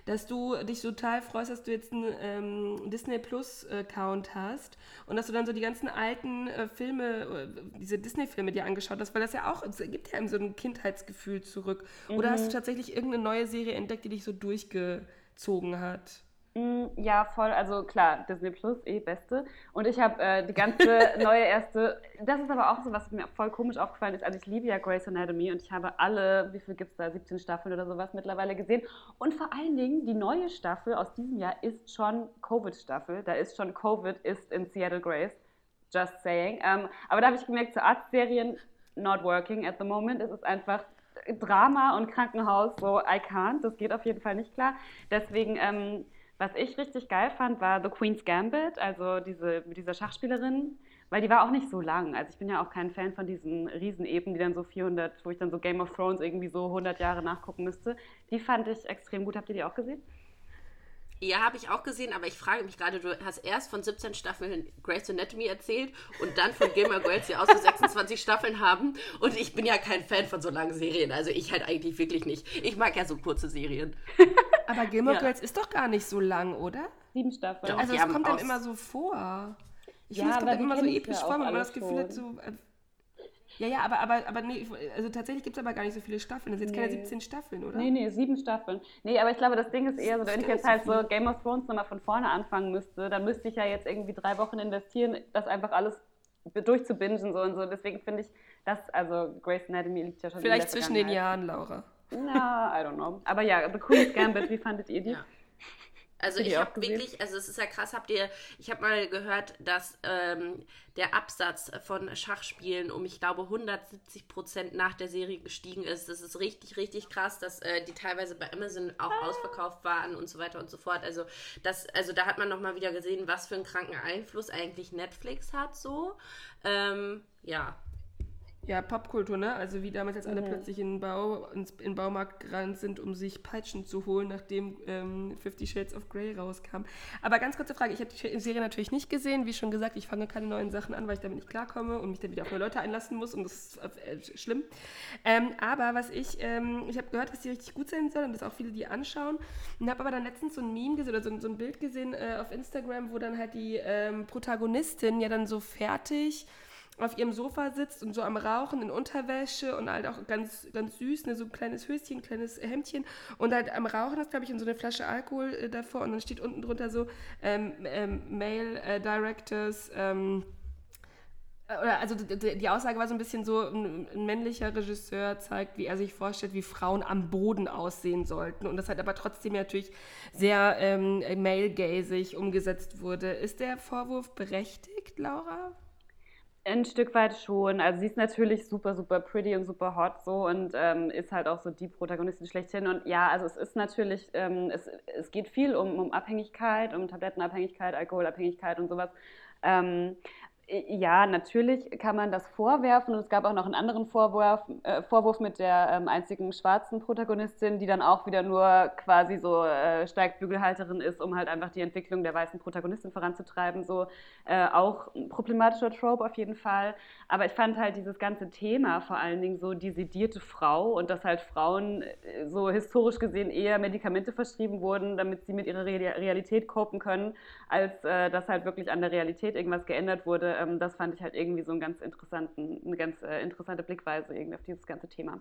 dass du dich total freust, dass du jetzt einen ähm, Disney Plus Account hast und dass du dann so die ganzen alten äh, Filme, äh, diese Disney-Filme dir angeschaut hast, weil das ja auch, es gibt ja eben so ein Kindheitsgefühl zurück. Mhm. Oder hast du tatsächlich irgendeine neue Serie entdeckt, die dich so durchgezogen hat? Mm, ja, voll. Also klar, Disney Plus, eh beste. Und ich habe äh, die ganze neue erste. Das ist aber auch so, was mir voll komisch aufgefallen ist. Also ich liebe ja Grey's Anatomy und ich habe alle, wie viel gibt es da, 17 Staffeln oder sowas mittlerweile gesehen. Und vor allen Dingen, die neue Staffel aus diesem Jahr ist schon Covid-Staffel. Da ist schon Covid ist in Seattle Grace. Just saying. Ähm, aber da habe ich gemerkt, zu Arztserien not working at the moment. Es ist einfach Drama und Krankenhaus, so I can't. Das geht auf jeden Fall nicht klar. Deswegen. Ähm, was ich richtig geil fand, war The Queen's Gambit, also diese, mit dieser Schachspielerin, weil die war auch nicht so lang. Also ich bin ja auch kein Fan von diesen Rieseneben, die dann so 400, wo ich dann so Game of Thrones irgendwie so 100 Jahre nachgucken müsste. Die fand ich extrem gut. Habt ihr die auch gesehen? Ja, habe ich auch gesehen, aber ich frage mich gerade, du hast erst von 17 Staffeln Grey's Anatomy erzählt und dann von Gilmore Girls, die auch so 26 Staffeln haben. Und ich bin ja kein Fan von so langen Serien, also ich halt eigentlich wirklich nicht. Ich mag ja so kurze Serien. Aber Gilmore ja. Girls ist doch gar nicht so lang, oder? Sieben Staffeln. Doch, also es kommt dann immer so vor. Ich ja, finde, es kommt dann immer so episch vor, wenn man das Gefühl hat, so äh, ja, ja, aber, aber, aber nee, also tatsächlich gibt es aber gar nicht so viele Staffeln. Das sind jetzt nee. keine 17 Staffeln, oder? Nee, nee, sieben Staffeln. Nee, aber ich glaube, das Ding ist eher so, wenn ich jetzt halt so Game of Thrones nochmal von vorne anfangen müsste, dann müsste ich ja jetzt irgendwie drei Wochen investieren, das einfach alles durchzubingen so und so. Deswegen finde ich, das, also Grace Anatomy liegt ja schon Vielleicht zwischen den Jahren, Laura. Na, I don't know. Aber ja, The Queen's Gambit, wie fandet ihr die? Ja. Also ich habe wirklich, also es ist ja krass, habt ihr, ich habe mal gehört, dass ähm, der Absatz von Schachspielen um, ich glaube, 170 Prozent nach der Serie gestiegen ist. Das ist richtig, richtig krass, dass äh, die teilweise bei Amazon auch ah. ausverkauft waren und so weiter und so fort. Also das, also da hat man nochmal wieder gesehen, was für einen kranken Einfluss eigentlich Netflix hat so. Ähm, ja, ja, Popkultur, ne? Also wie damals, als alle mhm. plötzlich in den, Bau, ins, in den Baumarkt gerannt sind, um sich Peitschen zu holen, nachdem ähm, Fifty Shades of Grey rauskam. Aber ganz kurze Frage, ich habe die Serie natürlich nicht gesehen. Wie schon gesagt, ich fange keine neuen Sachen an, weil ich damit nicht klarkomme und mich dann wieder auf neue Leute einlassen muss und das ist äh, schlimm. Ähm, aber was ich, ähm, ich habe gehört, dass die richtig gut sein soll und dass auch viele die anschauen und habe aber dann letztens so ein Meme gesehen oder so, so ein Bild gesehen äh, auf Instagram, wo dann halt die ähm, Protagonistin ja dann so fertig auf ihrem Sofa sitzt und so am Rauchen in Unterwäsche und halt auch ganz, ganz süß, ne, so ein kleines Höschen, ein kleines Hemdchen und halt am Rauchen ist, glaube ich, und so eine Flasche Alkohol äh, davor und dann steht unten drunter so ähm, ähm, Male äh, Directors, ähm, äh, also die, Aussage war so ein bisschen so, ein, männlicher Regisseur zeigt, wie er sich vorstellt, wie Frauen am Boden aussehen sollten und das halt aber trotzdem natürlich sehr ähm, male-gazig umgesetzt wurde. Ist der Vorwurf berechtigt, Laura? Ein Stück weit schon. Also sie ist natürlich super, super pretty und super hot so und ähm, ist halt auch so die Protagonistin schlechthin. Und ja, also es ist natürlich, ähm, es, es geht viel um, um Abhängigkeit, um Tablettenabhängigkeit, Alkoholabhängigkeit und sowas. Ähm, ja, natürlich kann man das vorwerfen und es gab auch noch einen anderen Vorwurf, äh, Vorwurf mit der ähm, einzigen schwarzen Protagonistin, die dann auch wieder nur quasi so äh, Steigbügelhalterin ist, um halt einfach die Entwicklung der weißen Protagonistin voranzutreiben. So äh, auch ein problematischer Trope auf jeden Fall. Aber ich fand halt dieses ganze Thema vor allen Dingen so die sedierte Frau und dass halt Frauen äh, so historisch gesehen eher Medikamente verschrieben wurden, damit sie mit ihrer Re Realität kopen können, als äh, dass halt wirklich an der Realität irgendwas geändert wurde ähm, das fand ich halt irgendwie so einen ganz interessanten, eine ganz äh, interessante Blickweise irgendwie auf dieses ganze Thema.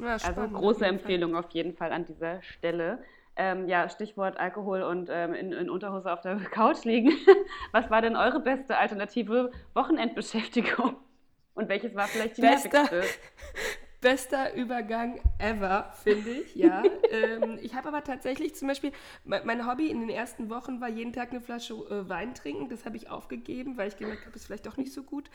Ja, also große Empfehlung auf jeden Fall an dieser Stelle. Ähm, ja, Stichwort Alkohol und ähm, in, in, Unterhose auf der Couch liegen. Was war denn eure beste alternative Wochenendbeschäftigung? Und welches war vielleicht die nervigste? Bester Übergang ever, finde ich, ja. ähm, ich habe aber tatsächlich zum Beispiel, mein Hobby in den ersten Wochen war jeden Tag eine Flasche äh, Wein trinken. Das habe ich aufgegeben, weil ich gemerkt habe, es ist vielleicht doch nicht so gut.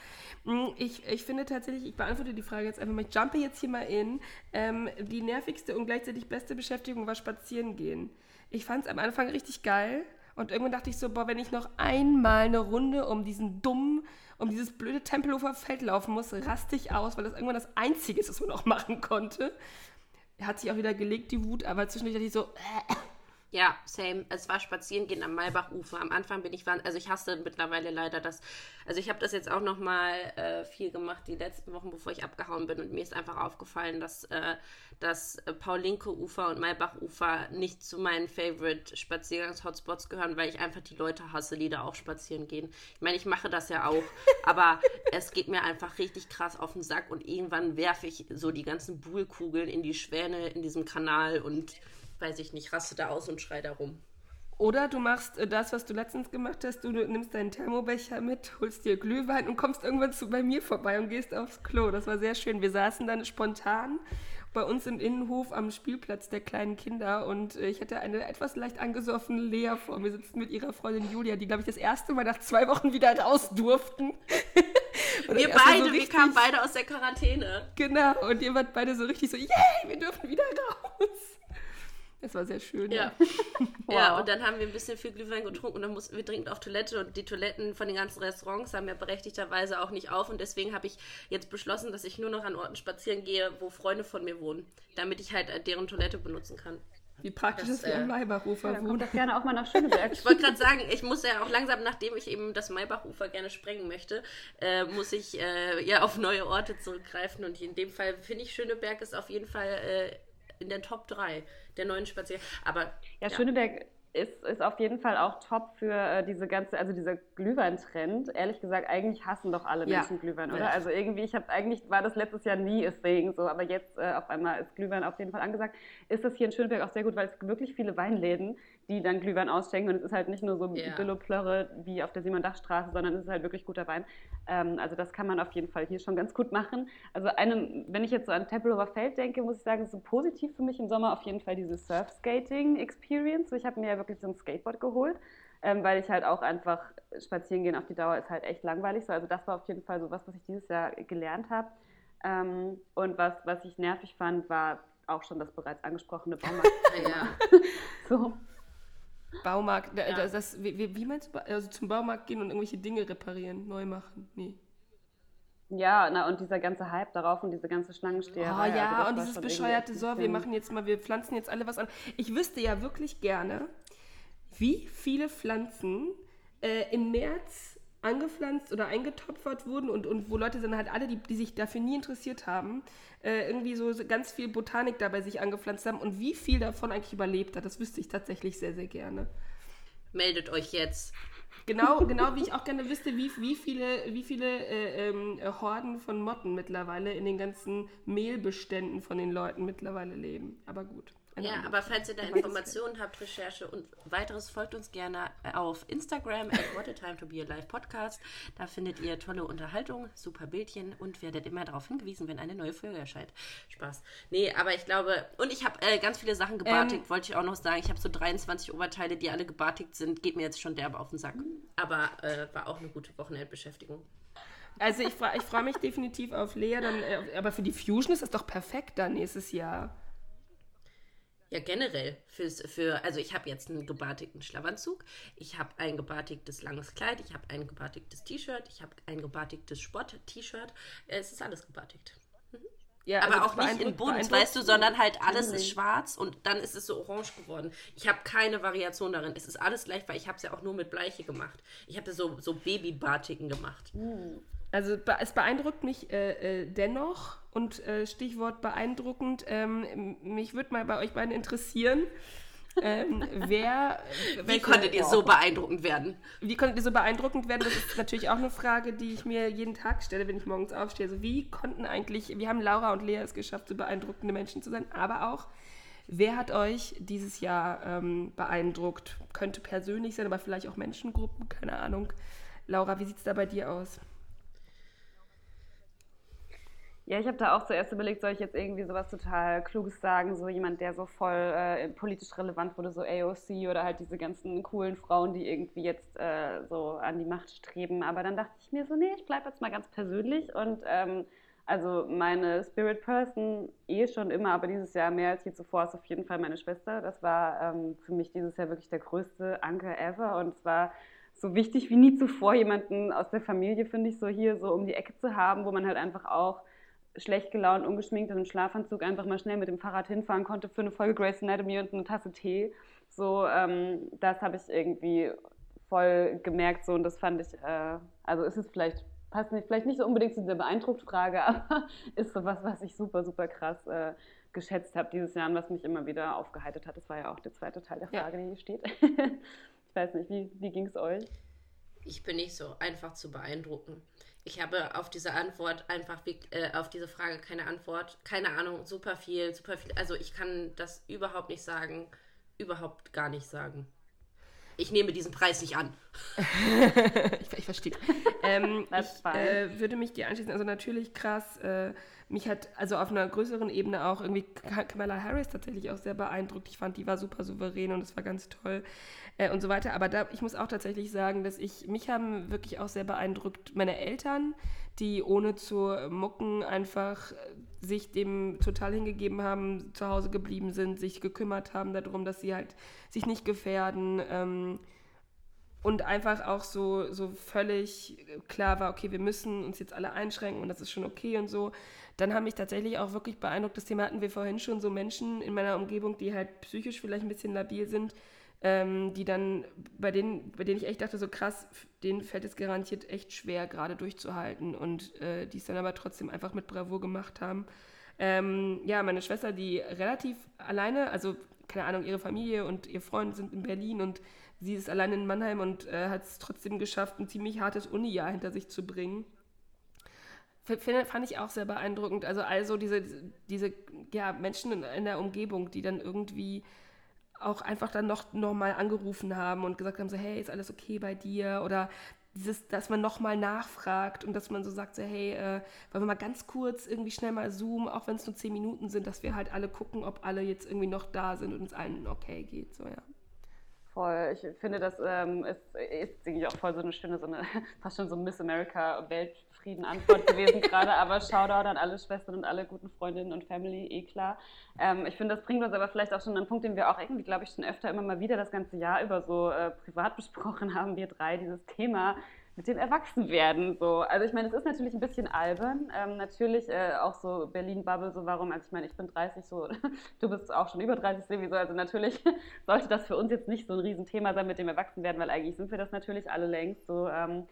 Mm, ich, ich finde tatsächlich, ich beantworte die Frage jetzt einfach mal, ich jumpe jetzt hier mal in. Ähm, die nervigste und gleichzeitig beste Beschäftigung war spazieren gehen. Ich fand es am Anfang richtig geil. Und irgendwann dachte ich so, boah, wenn ich noch einmal eine Runde um diesen dummen um dieses blöde Tempelhofer Feld laufen muss, raste ich aus, weil das irgendwann das Einzige ist, was man noch machen konnte. Er hat sich auch wieder gelegt, die Wut, aber zwischendurch dachte ich so, äh, ja, same. Es war spazieren gehen am Malbachufer. Am Anfang bin ich, also ich hasse mittlerweile leider das. Also ich habe das jetzt auch noch mal äh, viel gemacht die letzten Wochen, bevor ich abgehauen bin. Und mir ist einfach aufgefallen, dass äh, das Paulinke-Ufer und Malbach-Ufer nicht zu meinen Favorite Spaziergangs-Hotspots gehören, weil ich einfach die Leute hasse, die da auch spazieren gehen. Ich meine, ich mache das ja auch, aber es geht mir einfach richtig krass auf den Sack und irgendwann werfe ich so die ganzen Buhlkugeln in die Schwäne in diesem Kanal und weiß ich nicht, raste da aus und schrei da rum. Oder du machst äh, das, was du letztens gemacht hast, du, nimmst deinen Thermobecher mit, holst dir Glühwein und kommst irgendwann zu bei mir vorbei und gehst aufs Klo. Das war sehr schön. Wir saßen dann spontan bei uns im Innenhof am Spielplatz der kleinen Kinder und äh, ich hatte eine etwas leicht angesoffene Lea vor mir sitzen mit ihrer Freundin Julia, die, glaube ich, das erste Mal nach zwei Wochen wieder raus durften. wir beide, so richtig, wir kamen beide aus der Quarantäne. Genau, und ihr wart beide so richtig so, yay, wir dürfen wieder raus. Es war sehr schön. Ja. wow. ja, und dann haben wir ein bisschen viel Glühwein getrunken und dann mussten wir dringend auf Toilette und die Toiletten von den ganzen Restaurants haben ja berechtigterweise auch nicht auf und deswegen habe ich jetzt beschlossen, dass ich nur noch an Orten spazieren gehe, wo Freunde von mir wohnen, damit ich halt äh, deren Toilette benutzen kann. Wie praktisch das, ist, wie ein Maybachufer ja, wohnt. doch gerne auch mal nach Schöneberg. ich wollte gerade sagen, ich muss ja auch langsam, nachdem ich eben das Maybachufer gerne sprengen möchte, äh, muss ich äh, ja auf neue Orte zurückgreifen. Und in dem Fall finde ich Schöneberg ist auf jeden Fall äh, in der Top 3 der neuen Spaziergänge. Aber ja, ja, Schöneberg ist, ist auf jeden Fall auch top für äh, diese ganze, also dieser Glühwein-Trend. Ehrlich gesagt, eigentlich hassen doch alle ja. Menschen Glühwein, oder? Ja. Also irgendwie, ich habe eigentlich, war das letztes Jahr nie a thing, so, aber jetzt äh, auf einmal ist Glühwein auf jeden Fall angesagt. Ist das hier in Schöneberg auch sehr gut, weil es wirklich viele Weinläden, die dann Glühwein ausschenken und es ist halt nicht nur so ja. Billo-Plörre wie auf der Simon-Dach-Straße, sondern es ist halt wirklich guter Wein. Ähm, also das kann man auf jeden Fall hier schon ganz gut machen. Also einem, wenn ich jetzt so an Tempelhofer Feld denke, muss ich sagen, ist so positiv für mich im Sommer auf jeden Fall diese Surf-Skating-Experience. Ich habe mir ja wirklich so ein Skateboard geholt, ähm, weil ich halt auch einfach spazieren gehen auf die Dauer ist halt echt langweilig. So, also das war auf jeden Fall so was, was ich dieses Jahr gelernt habe. Ähm, und was, was ich nervig fand, war auch schon das bereits angesprochene Baumarkt. ja. so. Baumarkt, ja. das, das, wie, wie, meinst du, also zum Baumarkt gehen und irgendwelche Dinge reparieren, neu machen? Nee. Ja, na und dieser ganze Hype darauf und diese ganze Schlangensteherei. Oh ja, also und dieses bescheuerte, so, wir machen jetzt mal, wir pflanzen jetzt alle was an. Ich wüsste ja wirklich gerne, wie viele Pflanzen äh, im März angepflanzt oder eingetopfert wurden und, und wo Leute dann halt alle, die, die sich dafür nie interessiert haben, äh, irgendwie so ganz viel Botanik dabei sich angepflanzt haben und wie viel davon eigentlich überlebt hat, das wüsste ich tatsächlich sehr, sehr gerne. Meldet euch jetzt. Genau, genau wie ich auch gerne wüsste, wie, wie viele, wie viele äh, ähm, Horden von Motten mittlerweile in den ganzen Mehlbeständen von den Leuten mittlerweile leben. Aber gut. Ja, aber falls ihr da Informationen habt, Recherche und weiteres, folgt uns gerne auf Instagram at What a Time to Be Alive Podcast. Da findet ihr tolle Unterhaltung, super Bildchen und werdet immer darauf hingewiesen, wenn eine neue Folge erscheint. Spaß. Nee, aber ich glaube, und ich habe äh, ganz viele Sachen gebartigt, ähm, wollte ich auch noch sagen. Ich habe so 23 Oberteile, die alle gebartigt sind. Geht mir jetzt schon derbe auf den Sack. Aber äh, war auch eine gute Wochenendbeschäftigung. Also ich, ich freue mich definitiv auf Lea, dann, äh, aber für die Fusion ist das doch perfekt dann nächstes Jahr. Ja, generell. Fürs, für, also ich habe jetzt einen gebartigten Schlafanzug, ich habe ein gebartigtes langes Kleid, ich habe ein gebartigtes T-Shirt, ich habe ein gebartigtes Sport-T-Shirt. Es ist alles gebartigt. Mhm. Ja, aber also auch nicht in bunt, weißt du, sondern halt alles ist schwarz und dann ist es so orange geworden. Ich habe keine Variation darin. Es ist alles gleich, weil ich habe es ja auch nur mit Bleiche gemacht. Ich habe so, so Babybartigen gemacht. Mhm. Also es beeindruckt mich äh, äh, dennoch und äh, Stichwort beeindruckend, ähm, mich würde mal bei euch beiden interessieren, ähm, wer... Wie welche, konntet ihr so beeindruckend werden? Wie konntet ihr so beeindruckend werden? Das ist natürlich auch eine Frage, die ich mir jeden Tag stelle, wenn ich morgens aufstehe. Also wie konnten eigentlich, wie haben Laura und Lea es geschafft, so beeindruckende Menschen zu sein, aber auch... Wer hat euch dieses Jahr ähm, beeindruckt? Könnte persönlich sein, aber vielleicht auch Menschengruppen, keine Ahnung. Laura, wie sieht es da bei dir aus? Ja, ich habe da auch zuerst überlegt, soll ich jetzt irgendwie sowas total Kluges sagen, so jemand, der so voll äh, politisch relevant wurde, so AOC oder halt diese ganzen coolen Frauen, die irgendwie jetzt äh, so an die Macht streben. Aber dann dachte ich mir so, nee, ich bleibe jetzt mal ganz persönlich und ähm, also meine Spirit Person eh schon immer, aber dieses Jahr mehr als je zuvor ist auf jeden Fall meine Schwester. Das war ähm, für mich dieses Jahr wirklich der größte Anker ever und es war so wichtig wie nie zuvor, jemanden aus der Familie, finde ich, so hier so um die Ecke zu haben, wo man halt einfach auch schlecht gelaunt, ungeschminkt und im Schlafanzug einfach mal schnell mit dem Fahrrad hinfahren konnte für eine Folge Grace Anatomy und eine Tasse Tee. So, ähm, das habe ich irgendwie voll gemerkt so und das fand ich, äh, also ist es vielleicht, passt nicht, vielleicht nicht so unbedingt zu dieser beeindruckt Frage, aber ist so was, was ich super, super krass äh, geschätzt habe dieses Jahr und was mich immer wieder aufgeheitert hat. Das war ja auch der zweite Teil der Frage, ja. die hier steht. ich weiß nicht, wie, wie ging es euch? Ich bin nicht so einfach zu beeindrucken. Ich habe auf diese Antwort einfach, äh, auf diese Frage keine Antwort. Keine Ahnung, super viel, super viel. Also ich kann das überhaupt nicht sagen, überhaupt gar nicht sagen. Ich nehme diesen Preis nicht an. ich, ich verstehe. ähm, ich äh, würde mich dir anschließen. Also natürlich krass. Äh, mich hat also auf einer größeren Ebene auch irgendwie Kamala Harris tatsächlich auch sehr beeindruckt. Ich fand, die war super souverän und es war ganz toll äh, und so weiter. Aber da, ich muss auch tatsächlich sagen, dass ich, mich haben wirklich auch sehr beeindruckt meine Eltern, die ohne zu mucken einfach äh, sich dem total hingegeben haben, zu Hause geblieben sind, sich gekümmert haben darum, dass sie halt sich nicht gefährden. Ähm, und einfach auch so, so völlig klar war, okay, wir müssen uns jetzt alle einschränken und das ist schon okay und so. Dann haben mich tatsächlich auch wirklich beeindruckt, das Thema hatten wir vorhin schon, so Menschen in meiner Umgebung, die halt psychisch vielleicht ein bisschen labil sind, ähm, die dann, bei denen, bei denen ich echt dachte, so krass, denen fällt es garantiert echt schwer, gerade durchzuhalten und äh, die es dann aber trotzdem einfach mit Bravour gemacht haben. Ähm, ja, meine Schwester, die relativ alleine, also keine Ahnung, ihre Familie und ihr Freund sind in Berlin und sie ist allein in Mannheim und äh, hat es trotzdem geschafft, ein ziemlich hartes Uni-Jahr hinter sich zu bringen. F fand ich auch sehr beeindruckend. Also also diese, diese ja, Menschen in, in, der Umgebung, die dann irgendwie auch einfach dann noch, noch mal angerufen haben und gesagt haben, so hey, ist alles okay bei dir? Oder dieses, dass man nochmal nachfragt und dass man so sagt, so hey, äh, wollen wir mal ganz kurz irgendwie schnell mal zoomen, auch wenn es nur zehn Minuten sind, dass wir halt alle gucken, ob alle jetzt irgendwie noch da sind und uns allen okay geht. So, ja. Voll. Ich finde, das ähm, ist, ist auch voll so eine schöne, so eine, fast schon so Miss America Weltfrieden Antwort gewesen gerade, aber Shoutout an alle Schwestern und alle guten Freundinnen und Family, eh klar. Ähm, ich finde, das bringt uns aber vielleicht auch schon einen Punkt, den wir auch irgendwie, glaube ich, schon öfter immer mal wieder das ganze Jahr über so äh, privat besprochen haben, wir drei, dieses Thema mit dem Erwachsenwerden. So. Also ich meine, es ist natürlich ein bisschen albern. Ähm, natürlich äh, auch so Berlin-Bubble, so warum, also ich meine, ich bin 30, so du bist auch schon über 30 sowieso. Also natürlich sollte das für uns jetzt nicht so ein Riesenthema sein mit dem Erwachsenwerden, weil eigentlich sind wir das natürlich alle längst so. Ähm,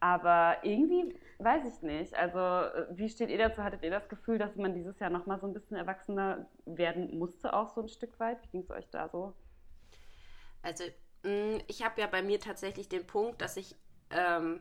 aber irgendwie weiß ich nicht. Also, äh, wie steht ihr dazu? Hattet ihr das Gefühl, dass man dieses Jahr nochmal so ein bisschen erwachsener werden musste, auch so ein Stück weit? Wie ging es euch da so? Also, mm, ich habe ja bei mir tatsächlich den Punkt, dass ich ähm,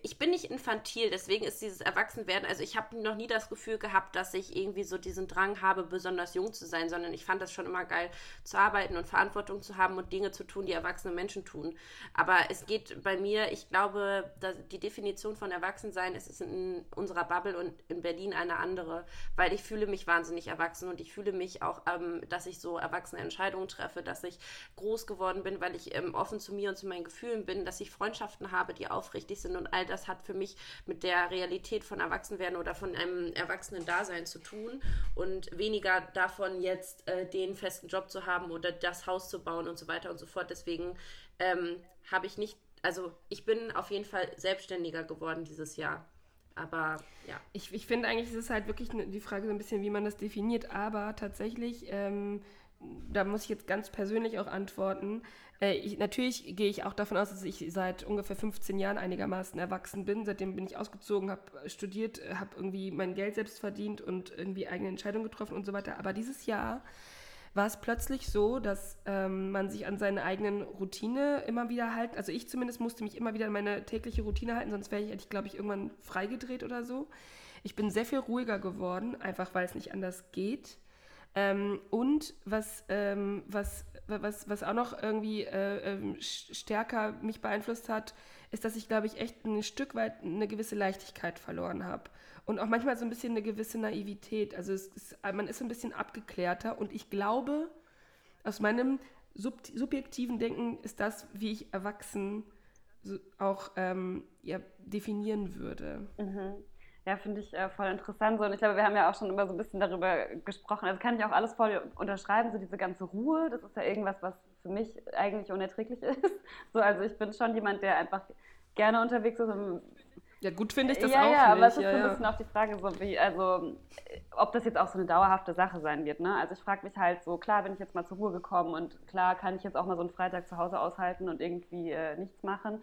ich bin nicht infantil, deswegen ist dieses Erwachsenwerden, also ich habe noch nie das Gefühl gehabt, dass ich irgendwie so diesen Drang habe, besonders jung zu sein, sondern ich fand das schon immer geil, zu arbeiten und Verantwortung zu haben und Dinge zu tun, die erwachsene Menschen tun. Aber es geht bei mir, ich glaube, die Definition von Erwachsensein ist, ist in unserer Bubble und in Berlin eine andere, weil ich fühle mich wahnsinnig erwachsen und ich fühle mich auch, ähm, dass ich so erwachsene Entscheidungen treffe, dass ich groß geworden bin, weil ich ähm, offen zu mir und zu meinen Gefühlen bin, dass ich Freundschaften habe, die aufrichtig sind und all all das hat für mich mit der Realität von Erwachsenwerden oder von einem Erwachsenen-Dasein zu tun und weniger davon jetzt äh, den festen Job zu haben oder das Haus zu bauen und so weiter und so fort. Deswegen ähm, habe ich nicht, also ich bin auf jeden Fall selbstständiger geworden dieses Jahr. Aber ja. Ich, ich finde eigentlich, ist es halt wirklich die Frage so ein bisschen, wie man das definiert. Aber tatsächlich, ähm, da muss ich jetzt ganz persönlich auch antworten. Äh, ich, natürlich gehe ich auch davon aus, dass ich seit ungefähr 15 Jahren einigermaßen erwachsen bin. Seitdem bin ich ausgezogen, habe studiert, habe irgendwie mein Geld selbst verdient und irgendwie eigene Entscheidungen getroffen und so weiter. Aber dieses Jahr war es plötzlich so, dass ähm, man sich an seine eigenen Routine immer wieder halten. Also ich zumindest musste mich immer wieder an meine tägliche Routine halten, sonst wäre ich, ich glaube ich, irgendwann freigedreht oder so. Ich bin sehr viel ruhiger geworden, einfach weil es nicht anders geht. Ähm, und was, ähm, was, was, was auch noch irgendwie äh, äh, stärker mich beeinflusst hat, ist, dass ich, glaube ich, echt ein Stück weit eine gewisse Leichtigkeit verloren habe. Und auch manchmal so ein bisschen eine gewisse Naivität. Also ist, man ist ein bisschen abgeklärter und ich glaube, aus meinem sub subjektiven Denken ist das, wie ich erwachsen auch ähm, ja, definieren würde. Mhm. Ja, finde ich äh, voll interessant. So, und ich glaube, wir haben ja auch schon immer so ein bisschen darüber gesprochen. Also kann ich auch alles voll unterschreiben, so diese ganze Ruhe, das ist ja irgendwas, was für mich eigentlich unerträglich ist. So, also ich bin schon jemand, der einfach gerne unterwegs ist. ja, gut finde ich das ja, auch. Ja, nicht. aber es ist ja, so ein bisschen auch die Frage, so wie, also, ob das jetzt auch so eine dauerhafte Sache sein wird. Ne? Also ich frage mich halt so, klar bin ich jetzt mal zur Ruhe gekommen und klar kann ich jetzt auch mal so einen Freitag zu Hause aushalten und irgendwie äh, nichts machen.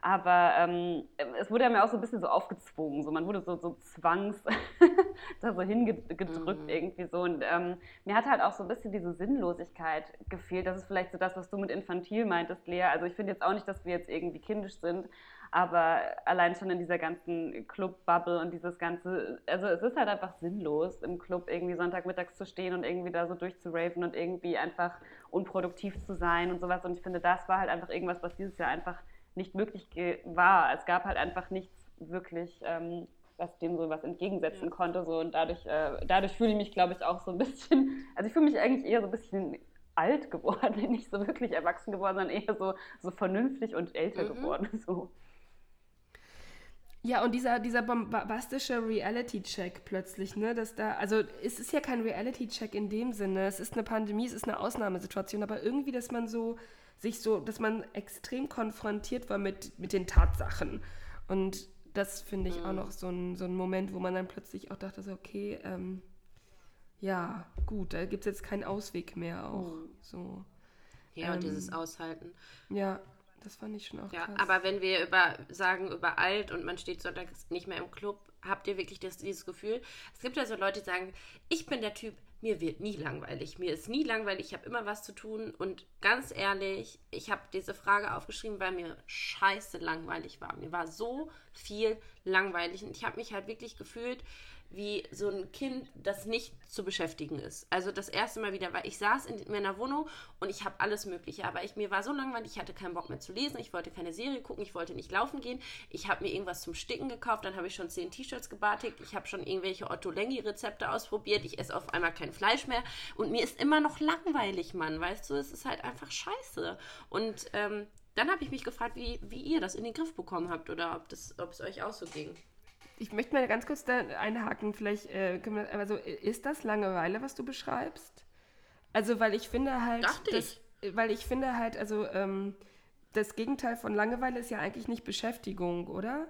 Aber ähm, es wurde ja mir auch so ein bisschen so aufgezwungen. So, man wurde so, so zwangs da so hingedrückt mhm. irgendwie so. Und ähm, mir hat halt auch so ein bisschen diese Sinnlosigkeit gefehlt. Das ist vielleicht so das, was du mit infantil meintest, Lea. Also ich finde jetzt auch nicht, dass wir jetzt irgendwie kindisch sind. Aber allein schon in dieser ganzen Club-Bubble und dieses ganze, also es ist halt einfach sinnlos, im Club irgendwie Sonntagmittags zu stehen und irgendwie da so durchzuraven und irgendwie einfach unproduktiv zu sein und sowas. Und ich finde, das war halt einfach irgendwas, was dieses Jahr einfach nicht möglich war. Es gab halt einfach nichts wirklich, ähm, was dem so was entgegensetzen ja. konnte. So. Und dadurch, äh, dadurch fühle ich mich, glaube ich, auch so ein bisschen, also ich fühle mich eigentlich eher so ein bisschen alt geworden, nicht so wirklich erwachsen geworden, sondern eher so, so vernünftig und älter mhm. geworden. So. Ja, und dieser, dieser bombastische Reality-Check plötzlich, ne, dass da, also es ist ja kein Reality-Check in dem Sinne, es ist eine Pandemie, es ist eine Ausnahmesituation, aber irgendwie, dass man so, sich so, dass man extrem konfrontiert war mit, mit den Tatsachen. Und das finde ich mhm. auch noch so ein, so ein Moment, wo man dann plötzlich auch dachte, so, okay, ähm, ja, gut, da gibt es jetzt keinen Ausweg mehr auch. Mhm. So. Ja, ähm, und dieses Aushalten. Ja, das fand ich schon auch ja, krass. Aber wenn wir über sagen, über alt und man steht sonntags nicht mehr im Club, habt ihr wirklich das, dieses Gefühl? Es gibt ja so Leute, die sagen, ich bin der Typ, mir wird nie langweilig. Mir ist nie langweilig, ich habe immer was zu tun. Und ganz ehrlich, ich habe diese Frage aufgeschrieben, weil mir scheiße langweilig war. Mir war so viel langweilig. Und ich habe mich halt wirklich gefühlt, wie so ein Kind, das nicht zu beschäftigen ist. Also das erste Mal wieder, weil ich saß in meiner Wohnung und ich habe alles Mögliche, aber ich, mir war so langweilig, ich hatte keinen Bock mehr zu lesen, ich wollte keine Serie gucken, ich wollte nicht laufen gehen, ich habe mir irgendwas zum Sticken gekauft, dann habe ich schon zehn T-Shirts gebartigt, ich habe schon irgendwelche Otto Lengi-Rezepte ausprobiert, ich esse auf einmal kein Fleisch mehr und mir ist immer noch langweilig, Mann, weißt du, es ist halt einfach scheiße. Und ähm, dann habe ich mich gefragt, wie, wie ihr das in den Griff bekommen habt oder ob, ob es euch auch so ging. Ich möchte mal ganz kurz da einhaken. Vielleicht, äh, wir, also ist das Langeweile, was du beschreibst? Also, weil ich finde halt. Dachte dass, ich. Weil ich finde halt, also ähm, das Gegenteil von Langeweile ist ja eigentlich nicht Beschäftigung, oder?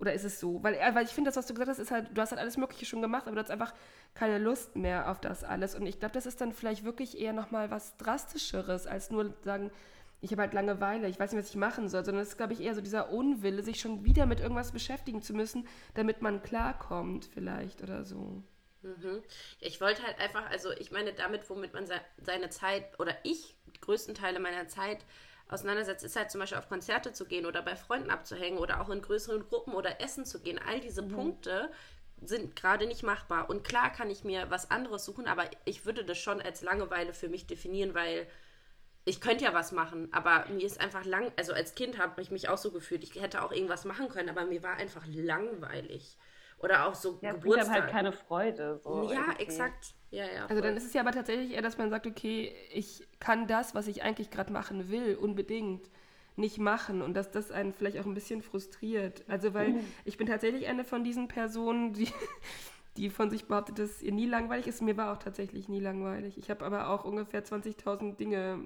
Oder ist es so? Weil, äh, weil ich finde, das, was du gesagt hast, ist halt, du hast halt alles Mögliche schon gemacht, aber du hast einfach keine Lust mehr auf das alles. Und ich glaube, das ist dann vielleicht wirklich eher nochmal was Drastischeres, als nur sagen, ich habe halt Langeweile, ich weiß nicht, was ich machen soll, sondern es ist, glaube ich, eher so dieser Unwille, sich schon wieder mit irgendwas beschäftigen zu müssen, damit man klarkommt vielleicht oder so. Mhm. Ich wollte halt einfach, also ich meine damit, womit man seine Zeit oder ich größten Teile meiner Zeit auseinandersetzt, ist halt zum Beispiel auf Konzerte zu gehen oder bei Freunden abzuhängen oder auch in größeren Gruppen oder essen zu gehen. All diese mhm. Punkte sind gerade nicht machbar. Und klar kann ich mir was anderes suchen, aber ich würde das schon als Langeweile für mich definieren, weil ich könnte ja was machen, aber mir ist einfach lang, also als Kind habe ich mich auch so gefühlt, ich hätte auch irgendwas machen können, aber mir war einfach langweilig. Oder auch so ja, Geburtstag. halt keine Freude. So ja, irgendwie. exakt. Ja, ja, also dann ist es ja aber tatsächlich eher, dass man sagt, okay, ich kann das, was ich eigentlich gerade machen will, unbedingt nicht machen und dass das einen vielleicht auch ein bisschen frustriert. Also weil mhm. ich bin tatsächlich eine von diesen Personen, die die von sich behauptet, dass ihr nie langweilig ist. Mir war auch tatsächlich nie langweilig. Ich habe aber auch ungefähr 20.000 Dinge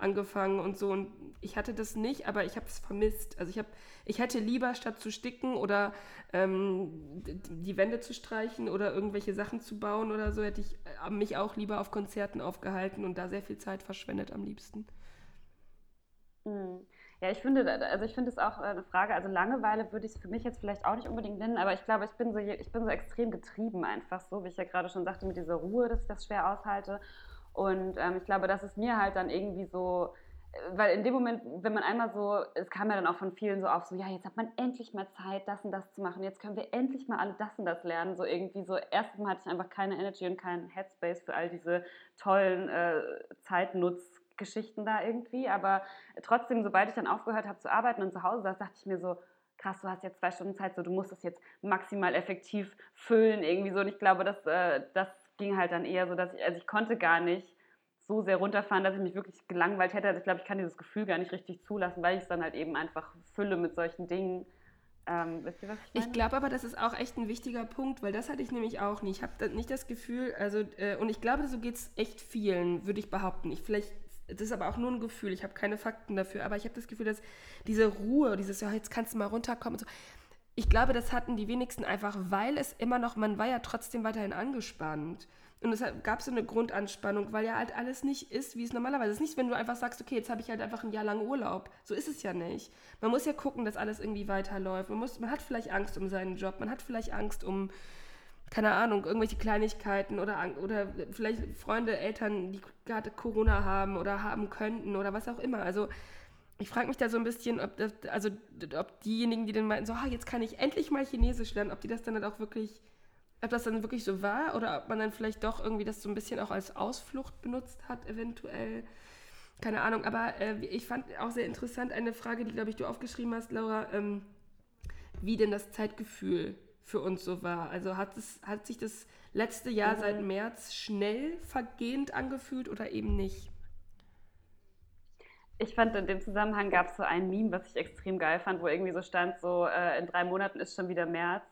angefangen und so. Und ich hatte das nicht, aber ich habe es vermisst. Also ich habe, ich hätte lieber statt zu sticken oder ähm, die Wände zu streichen oder irgendwelche Sachen zu bauen oder so, hätte ich äh, mich auch lieber auf Konzerten aufgehalten und da sehr viel Zeit verschwendet am liebsten. Mhm. Ja, ich finde, also ich finde es auch eine Frage, also Langeweile würde ich es für mich jetzt vielleicht auch nicht unbedingt nennen, aber ich glaube, ich bin so, ich bin so extrem getrieben einfach so, wie ich ja gerade schon sagte, mit dieser Ruhe, dass ich das schwer aushalte. Und ähm, ich glaube, das ist mir halt dann irgendwie so, äh, weil in dem Moment, wenn man einmal so, es kam ja dann auch von vielen so auf, so, ja, jetzt hat man endlich mal Zeit, das und das zu machen, jetzt können wir endlich mal alle das und das lernen. So irgendwie so, erstens hatte ich einfach keine Energy und keinen Headspace für all diese tollen äh, Zeitnutzgeschichten da irgendwie. Aber trotzdem, sobald ich dann aufgehört habe zu arbeiten und zu Hause saß, dachte ich mir so, krass, du hast jetzt zwei Stunden Zeit, so du musst das jetzt maximal effektiv füllen irgendwie so. Und ich glaube, dass äh, das ging halt dann eher so, dass ich, also ich konnte gar nicht so sehr runterfahren, dass ich mich wirklich gelangweilt hätte. Also ich glaube, ich kann dieses Gefühl gar nicht richtig zulassen, weil ich es dann halt eben einfach fülle mit solchen Dingen. Ähm, wisst ihr, was ich meine? Ich glaube aber, das ist auch echt ein wichtiger Punkt, weil das hatte ich nämlich auch nicht. Ich habe nicht das Gefühl, also, äh, und ich glaube, so geht es echt vielen, würde ich behaupten. Ich vielleicht das ist aber auch nur ein Gefühl, ich habe keine Fakten dafür, aber ich habe das Gefühl, dass diese Ruhe, dieses, ja, jetzt kannst du mal runterkommen und so, ich glaube, das hatten die wenigsten einfach, weil es immer noch, man war ja trotzdem weiterhin angespannt. Und es gab so eine Grundanspannung, weil ja halt alles nicht ist, wie es normalerweise ist. Nicht, wenn du einfach sagst, okay, jetzt habe ich halt einfach ein Jahr lang Urlaub. So ist es ja nicht. Man muss ja gucken, dass alles irgendwie weiterläuft. Man, muss, man hat vielleicht Angst um seinen Job, man hat vielleicht Angst um, keine Ahnung, irgendwelche Kleinigkeiten oder, oder vielleicht Freunde, Eltern, die gerade Corona haben oder haben könnten oder was auch immer. Also ich frage mich da so ein bisschen, ob das, also ob diejenigen, die dann meinten, so, ah, jetzt kann ich endlich mal Chinesisch lernen, ob die das dann halt auch wirklich, ob das dann wirklich so war oder ob man dann vielleicht doch irgendwie das so ein bisschen auch als Ausflucht benutzt hat, eventuell. Keine Ahnung, aber äh, ich fand auch sehr interessant eine Frage, die, glaube ich, du aufgeschrieben hast, Laura, ähm, wie denn das Zeitgefühl für uns so war. Also hat, es, hat sich das letzte Jahr mhm. seit März schnell vergehend angefühlt oder eben nicht? Ich fand, in dem Zusammenhang gab es so ein Meme, was ich extrem geil fand, wo irgendwie so stand, so äh, in drei Monaten ist schon wieder März.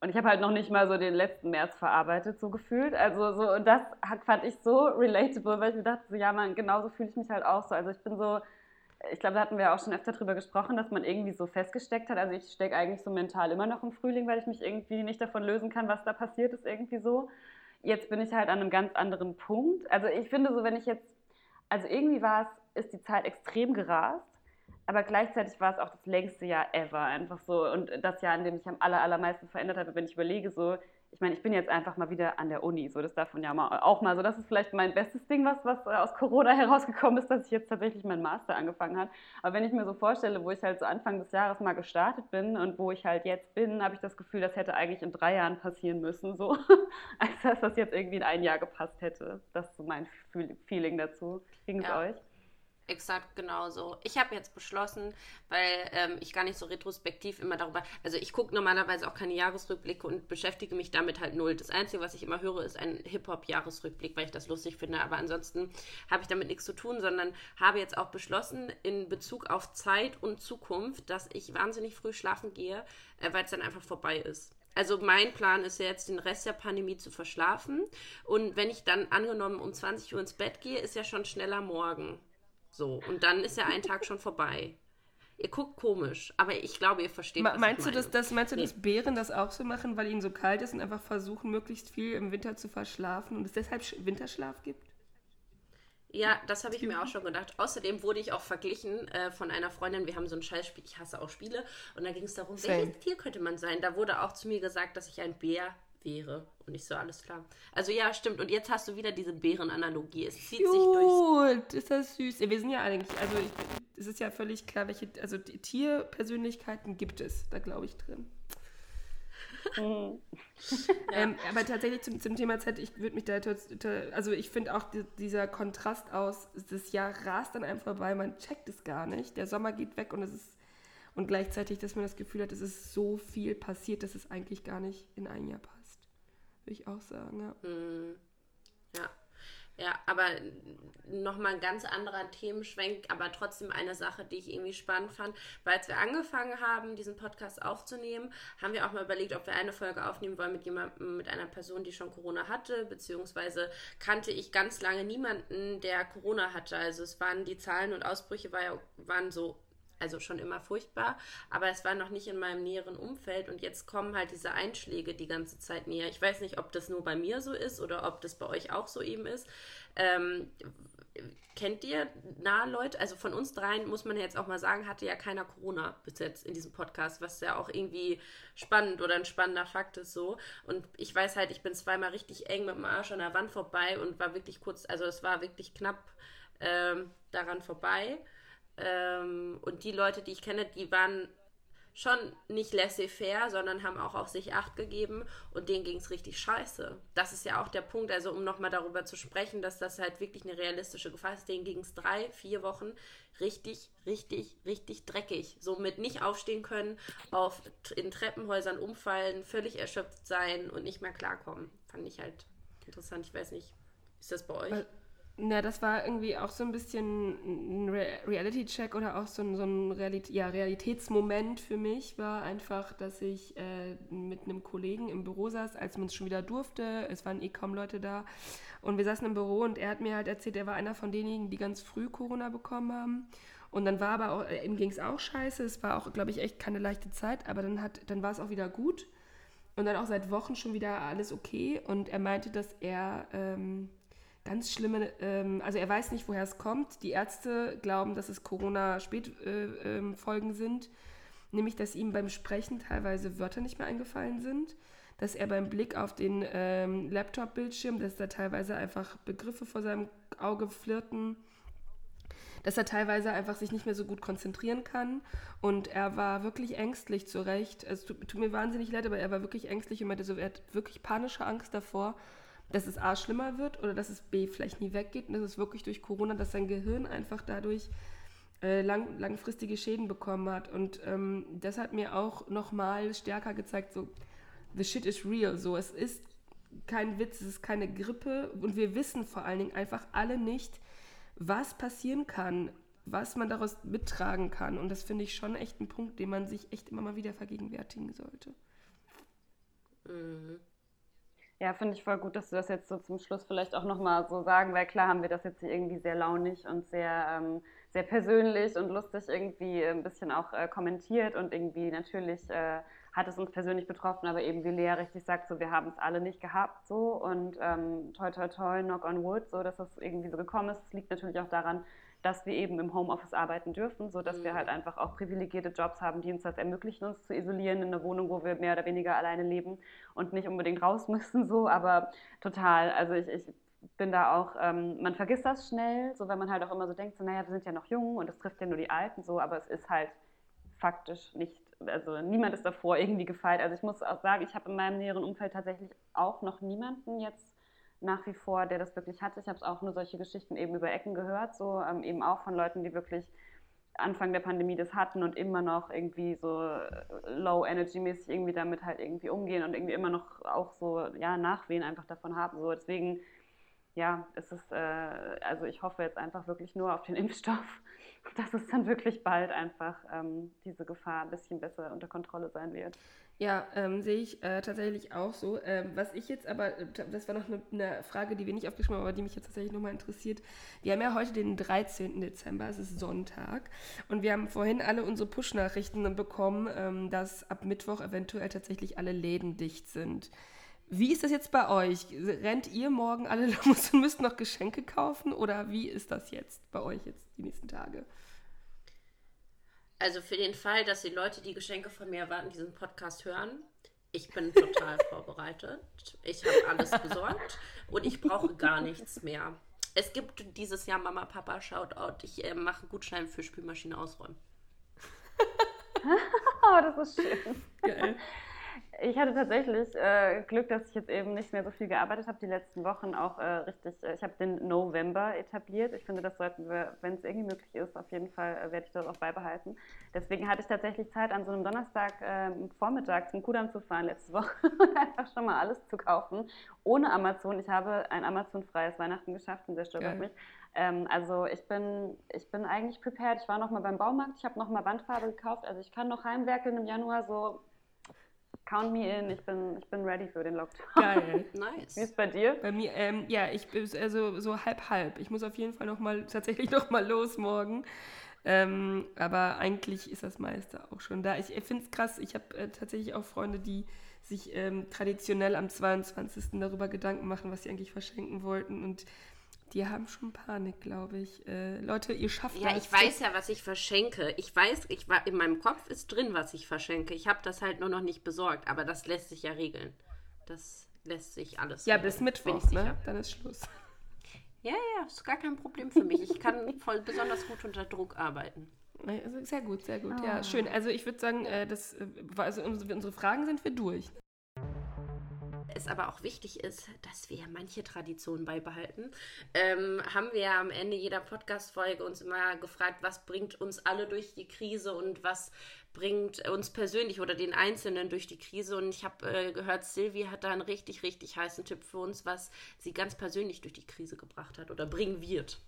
Und ich habe halt noch nicht mal so den letzten März verarbeitet, so gefühlt. Also so, und das fand ich so relatable, weil ich mir dachte, so, ja man, genauso fühle ich mich halt auch so. Also ich bin so, ich glaube, da hatten wir auch schon öfter drüber gesprochen, dass man irgendwie so festgesteckt hat. Also ich stecke eigentlich so mental immer noch im Frühling, weil ich mich irgendwie nicht davon lösen kann, was da passiert ist, irgendwie so. Jetzt bin ich halt an einem ganz anderen Punkt. Also ich finde so, wenn ich jetzt, also irgendwie war es, ist die Zeit extrem gerast aber gleichzeitig war es auch das längste Jahr ever. Einfach so. Und das Jahr, in dem ich am aller, allermeisten verändert habe, wenn ich überlege, so, ich meine, ich bin jetzt einfach mal wieder an der Uni. So, das darf man ja auch mal. So, das ist vielleicht mein bestes Ding, was, was aus Corona herausgekommen ist, dass ich jetzt tatsächlich meinen Master angefangen habe. Aber wenn ich mir so vorstelle, wo ich halt so Anfang des Jahres mal gestartet bin und wo ich halt jetzt bin, habe ich das Gefühl, das hätte eigentlich in drei Jahren passieren müssen. So, als dass das jetzt irgendwie in ein Jahr gepasst hätte. Das ist so mein Feeling dazu. Ging es ja. euch? Exakt genauso. Ich habe jetzt beschlossen, weil ähm, ich gar nicht so retrospektiv immer darüber, also ich gucke normalerweise auch keine Jahresrückblicke und beschäftige mich damit halt null. Das Einzige, was ich immer höre, ist ein Hip-Hop-Jahresrückblick, weil ich das lustig finde. Aber ansonsten habe ich damit nichts zu tun, sondern habe jetzt auch beschlossen, in Bezug auf Zeit und Zukunft, dass ich wahnsinnig früh schlafen gehe, äh, weil es dann einfach vorbei ist. Also mein Plan ist ja jetzt, den Rest der Pandemie zu verschlafen. Und wenn ich dann angenommen um 20 Uhr ins Bett gehe, ist ja schon schneller morgen. So, und dann ist ja ein Tag schon vorbei. Ihr guckt komisch, aber ich glaube, ihr versteht, was meinst. Du, dass, das, meinst du, nee. dass Bären das auch so machen, weil ihnen so kalt ist und einfach versuchen, möglichst viel im Winter zu verschlafen und es deshalb Winterschlaf gibt? Ja, das habe ich mir auch schon gedacht. Außerdem wurde ich auch verglichen äh, von einer Freundin. Wir haben so ein Scheißspiel, ich hasse auch Spiele. Und da ging es darum, Same. welches Tier könnte man sein. Da wurde auch zu mir gesagt, dass ich ein Bär wäre. Und ich so, alles klar. Also ja, stimmt. Und jetzt hast du wieder diese Bärenanalogie. Es zieht Cute. sich durch. ist das süß. Wir sind ja eigentlich, also ich, es ist ja völlig klar, welche, also Tierpersönlichkeiten gibt es, da glaube ich drin. Mhm. ähm, aber tatsächlich zum, zum Thema Zeit, ich würde mich da, also ich finde auch die, dieser Kontrast aus, das Jahr rast an einem vorbei, man checkt es gar nicht. Der Sommer geht weg und es ist und gleichzeitig, dass man das Gefühl hat, es ist so viel passiert, dass es eigentlich gar nicht in ein Jahr passt. Würde ich auch sagen, ja. Mhm. Ja. Ja, aber nochmal ein ganz anderer Themenschwenk, aber trotzdem eine Sache, die ich irgendwie spannend fand. Weil als wir angefangen haben, diesen Podcast aufzunehmen, haben wir auch mal überlegt, ob wir eine Folge aufnehmen wollen mit jemandem, mit einer Person, die schon Corona hatte, beziehungsweise kannte ich ganz lange niemanden, der Corona hatte. Also es waren die Zahlen und Ausbrüche war, waren so also schon immer furchtbar, aber es war noch nicht in meinem näheren Umfeld und jetzt kommen halt diese Einschläge die ganze Zeit näher. Ich weiß nicht, ob das nur bei mir so ist oder ob das bei euch auch so eben ist. Ähm, kennt ihr nahe Leute? Also von uns dreien muss man jetzt auch mal sagen, hatte ja keiner Corona bis jetzt in diesem Podcast, was ja auch irgendwie spannend oder ein spannender Fakt ist so. Und ich weiß halt, ich bin zweimal richtig eng mit dem Arsch an der Wand vorbei und war wirklich kurz, also es war wirklich knapp ähm, daran vorbei. Ähm, und die Leute, die ich kenne, die waren schon nicht laissez-faire, sondern haben auch auf sich Acht gegeben und denen ging es richtig scheiße. Das ist ja auch der Punkt, also um nochmal darüber zu sprechen, dass das halt wirklich eine realistische Gefahr ist, denen ging es drei, vier Wochen richtig, richtig, richtig dreckig. Somit nicht aufstehen können, auf, in Treppenhäusern umfallen, völlig erschöpft sein und nicht mehr klarkommen. Fand ich halt interessant. Ich weiß nicht, ist das bei euch? Weil na, das war irgendwie auch so ein bisschen ein Re Reality-Check oder auch so ein, so ein Realit ja, Realitätsmoment für mich war einfach, dass ich äh, mit einem Kollegen im Büro saß, als man es schon wieder durfte. Es waren eh kaum Leute da. Und wir saßen im Büro und er hat mir halt erzählt, er war einer von denjenigen, die ganz früh Corona bekommen haben. Und dann war aber auch, äh, ihm ging es auch scheiße. Es war auch, glaube ich, echt keine leichte Zeit, aber dann, dann war es auch wieder gut. Und dann auch seit Wochen schon wieder alles okay. Und er meinte, dass er. Ähm, ganz schlimme, ähm, also er weiß nicht, woher es kommt. Die Ärzte glauben, dass es Corona-Spätfolgen äh, ähm, sind, nämlich dass ihm beim Sprechen teilweise Wörter nicht mehr eingefallen sind, dass er beim Blick auf den ähm, Laptop-Bildschirm, dass da teilweise einfach Begriffe vor seinem Auge flirten, dass er teilweise einfach sich nicht mehr so gut konzentrieren kann und er war wirklich ängstlich zu Recht. Es tut, tut mir wahnsinnig leid, aber er war wirklich ängstlich und meinte so, er hat wirklich panische Angst davor, dass es A schlimmer wird oder dass es B vielleicht nie weggeht und dass es wirklich durch Corona, dass sein Gehirn einfach dadurch äh, lang, langfristige Schäden bekommen hat. Und ähm, das hat mir auch nochmal stärker gezeigt, so, the shit is real. So, es ist kein Witz, es ist keine Grippe und wir wissen vor allen Dingen einfach alle nicht, was passieren kann was man daraus mittragen kann. Und das finde ich schon echt ein Punkt, den man sich echt immer mal wieder vergegenwärtigen sollte. Mhm. Ja, finde ich voll gut, dass du das jetzt so zum Schluss vielleicht auch nochmal so sagen, weil klar haben wir das jetzt irgendwie sehr launig und sehr, ähm, sehr persönlich und lustig irgendwie ein bisschen auch äh, kommentiert und irgendwie natürlich äh, hat es uns persönlich betroffen, aber eben wie Lea richtig sagt, so wir haben es alle nicht gehabt so und ähm, toi toi toi, knock on wood, so dass es irgendwie so gekommen ist. Es liegt natürlich auch daran, dass wir eben im Homeoffice arbeiten dürfen, sodass mhm. wir halt einfach auch privilegierte Jobs haben, die uns das ermöglichen, uns zu isolieren in einer Wohnung, wo wir mehr oder weniger alleine leben und nicht unbedingt raus müssen, so, aber total. Also ich, ich bin da auch, ähm, man vergisst das schnell, so wenn man halt auch immer so denkt, so naja, wir sind ja noch jung und es trifft ja nur die Alten, so, aber es ist halt faktisch nicht, also niemand ist davor irgendwie gefeit. Also ich muss auch sagen, ich habe in meinem näheren Umfeld tatsächlich auch noch niemanden jetzt nach wie vor, der das wirklich hatte. Ich habe auch nur solche Geschichten eben über Ecken gehört, so ähm, eben auch von Leuten, die wirklich Anfang der Pandemie das hatten und immer noch irgendwie so äh, low-energy-mäßig irgendwie damit halt irgendwie umgehen und irgendwie immer noch auch so, ja, Nachwehen einfach davon haben. So, deswegen, ja, es ist, äh, also ich hoffe jetzt einfach wirklich nur auf den Impfstoff, dass es dann wirklich bald einfach ähm, diese Gefahr ein bisschen besser unter Kontrolle sein wird. Ja, ähm, sehe ich äh, tatsächlich auch so. Ähm, was ich jetzt aber, äh, das war noch eine, eine, Frage, die wir nicht aufgeschrieben haben, aber die mich jetzt tatsächlich nochmal interessiert. Wir haben ja heute den 13. Dezember, es ist Sonntag. Und wir haben vorhin alle unsere Push-Nachrichten bekommen, ähm, dass ab Mittwoch eventuell tatsächlich alle Läden dicht sind. Wie ist das jetzt bei euch? Rennt ihr morgen alle los und müsst noch Geschenke kaufen? Oder wie ist das jetzt bei euch jetzt die nächsten Tage? Also für den Fall, dass die Leute, die Geschenke von mir erwarten, diesen Podcast hören, ich bin total vorbereitet. Ich habe alles besorgt und ich brauche gar nichts mehr. Es gibt dieses Jahr Mama, Papa, Shoutout. Ich äh, mache Gutschein für Spülmaschine ausräumen. oh, das ist schön. Geil. Ich hatte tatsächlich äh, Glück, dass ich jetzt eben nicht mehr so viel gearbeitet habe, die letzten Wochen auch äh, richtig. Äh, ich habe den November etabliert. Ich finde, das sollten wir, wenn es irgendwie möglich ist, auf jeden Fall äh, werde ich das auch beibehalten. Deswegen hatte ich tatsächlich Zeit, an so einem Donnerstag ähm, Vormittag zum Kudamm zu fahren letzte Woche und einfach schon mal alles zu kaufen, ohne Amazon. Ich habe ein Amazon-freies Weihnachten geschafft und sehr stolz auf mich. Ähm, also ich bin, ich bin eigentlich prepared. Ich war noch mal beim Baumarkt, ich habe noch mal Wandfarbe gekauft. Also ich kann noch heimwerkeln im Januar so Count me in, ich bin, ich bin ready für den Lockdown. Geil. nice. Wie ist bei dir? Bei mir, ähm, ja, ich bin also so halb halb. Ich muss auf jeden Fall noch mal, tatsächlich noch mal los morgen. Ähm, aber eigentlich ist das meiste auch schon da. Ich, ich finde es krass, ich habe äh, tatsächlich auch Freunde, die sich ähm, traditionell am 22. darüber Gedanken machen, was sie eigentlich verschenken wollten. Und die haben schon Panik, glaube ich. Äh, Leute, ihr schafft ja, das. Ja, ich weiß ja, was ich verschenke. Ich weiß, ich war in meinem Kopf ist drin, was ich verschenke. Ich habe das halt nur noch nicht besorgt, aber das lässt sich ja regeln. Das lässt sich alles. Ja, bis Mittwoch, ne? Dann ist Schluss. Ja, ja, ist gar kein Problem für mich. Ich kann voll besonders gut unter Druck arbeiten. Also sehr gut, sehr gut. Ja, ah. schön. Also ich würde sagen, äh, das, äh, also unsere Fragen sind wir durch es aber auch wichtig ist, dass wir manche Traditionen beibehalten, ähm, haben wir am Ende jeder Podcast-Folge uns immer gefragt, was bringt uns alle durch die Krise und was bringt uns persönlich oder den Einzelnen durch die Krise. Und ich habe äh, gehört, Silvi hat da einen richtig, richtig heißen Tipp für uns, was sie ganz persönlich durch die Krise gebracht hat oder bringen wird.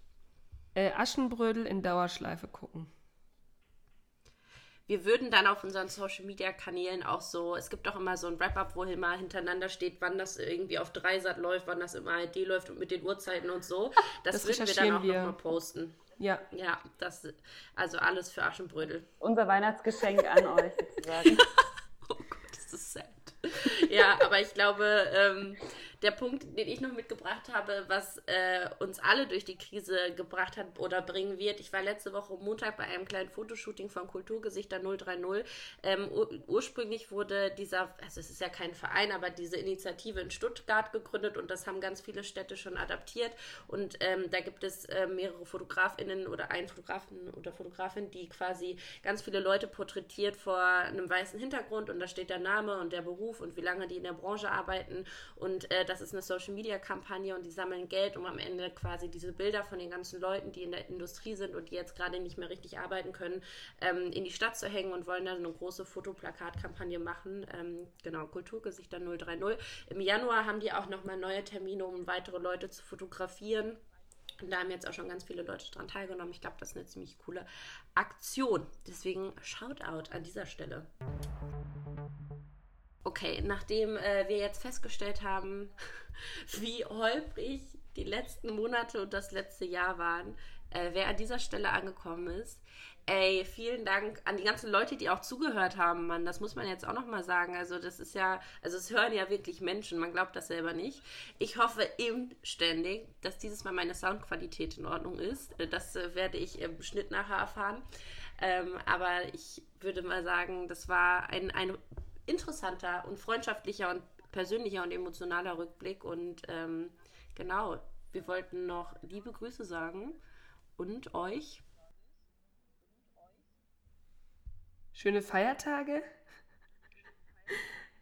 Äh, Aschenbrödel in Dauerschleife gucken wir würden dann auf unseren Social Media Kanälen auch so, es gibt auch immer so ein Wrap-up, wo immer hintereinander steht, wann das irgendwie auf Dreisat läuft, wann das im ARD läuft und mit den Uhrzeiten und so. Das, das würden wir dann auch nochmal posten. Ja. Ja, das, also alles für Aschenbrödel. Unser Weihnachtsgeschenk an euch sozusagen. oh Gott, das ist sad. Ja, aber ich glaube, ähm, der Punkt, den ich noch mitgebracht habe, was äh, uns alle durch die Krise gebracht hat oder bringen wird. Ich war letzte Woche Montag bei einem kleinen Fotoshooting von Kulturgesichter 030. Ähm, ur ursprünglich wurde dieser, also es ist ja kein Verein, aber diese Initiative in Stuttgart gegründet und das haben ganz viele Städte schon adaptiert. Und ähm, da gibt es äh, mehrere FotografInnen oder einen Fotografen oder Fotografin, die quasi ganz viele Leute porträtiert vor einem weißen Hintergrund und da steht der Name und der Beruf und wie lange die in der Branche arbeiten. Und äh, das ist eine Social Media Kampagne und die sammeln Geld, um am Ende quasi diese Bilder von den ganzen Leuten, die in der Industrie sind und die jetzt gerade nicht mehr richtig arbeiten können, ähm, in die Stadt zu hängen und wollen dann eine große Fotoplakatkampagne machen. Ähm, genau, Kulturgesichter 030. Im Januar haben die auch nochmal neue Termine, um weitere Leute zu fotografieren. Und da haben jetzt auch schon ganz viele Leute dran teilgenommen. Ich glaube, das ist eine ziemlich coole Aktion. Deswegen Shoutout an dieser Stelle. Okay, nachdem äh, wir jetzt festgestellt haben, wie holprig die letzten Monate und das letzte Jahr waren, äh, wer an dieser Stelle angekommen ist, Ey, vielen Dank an die ganzen Leute, die auch zugehört haben, Mann. Das muss man jetzt auch nochmal sagen. Also, das ist ja, also es hören ja wirklich Menschen. Man glaubt das selber nicht. Ich hoffe inständig, dass dieses Mal meine Soundqualität in Ordnung ist. Das äh, werde ich im Schnitt nachher erfahren. Ähm, aber ich würde mal sagen, das war ein, ein interessanter und freundschaftlicher und persönlicher und emotionaler Rückblick. Und ähm, genau, wir wollten noch liebe Grüße sagen und euch Schöne Feiertage.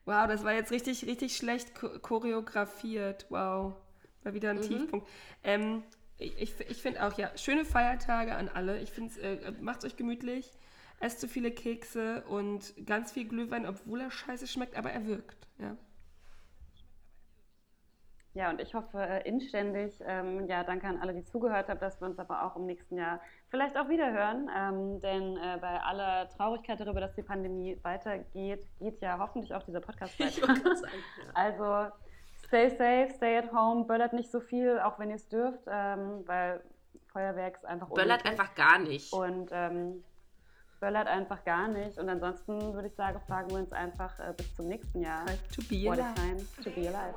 Wow, das war jetzt richtig, richtig schlecht choreografiert. Wow. War wieder ein mhm. Tiefpunkt. Ähm, ich ich, finde auch, ja, schöne Feiertage an alle. Ich finde, äh, macht euch gemütlich, esst zu viele Kekse und ganz viel Glühwein, obwohl er scheiße schmeckt, aber er wirkt. Ja. Ja, und ich hoffe äh, inständig, ähm, ja, danke an alle, die zugehört haben, dass wir uns aber auch im nächsten Jahr vielleicht auch wieder hören. Ähm, denn äh, bei aller Traurigkeit darüber, dass die Pandemie weitergeht, geht ja hoffentlich auch dieser Podcast weiter. Sagen, ja. Also stay safe, stay at home, böllert nicht so viel, auch wenn ihr es dürft, ähm, weil Feuerwerk ist einfach Böllert unnötig. einfach gar nicht. Und böllert einfach gar nicht. Und ansonsten würde ich sagen, fragen wir uns einfach äh, bis zum nächsten Jahr. To be alive. To be alive.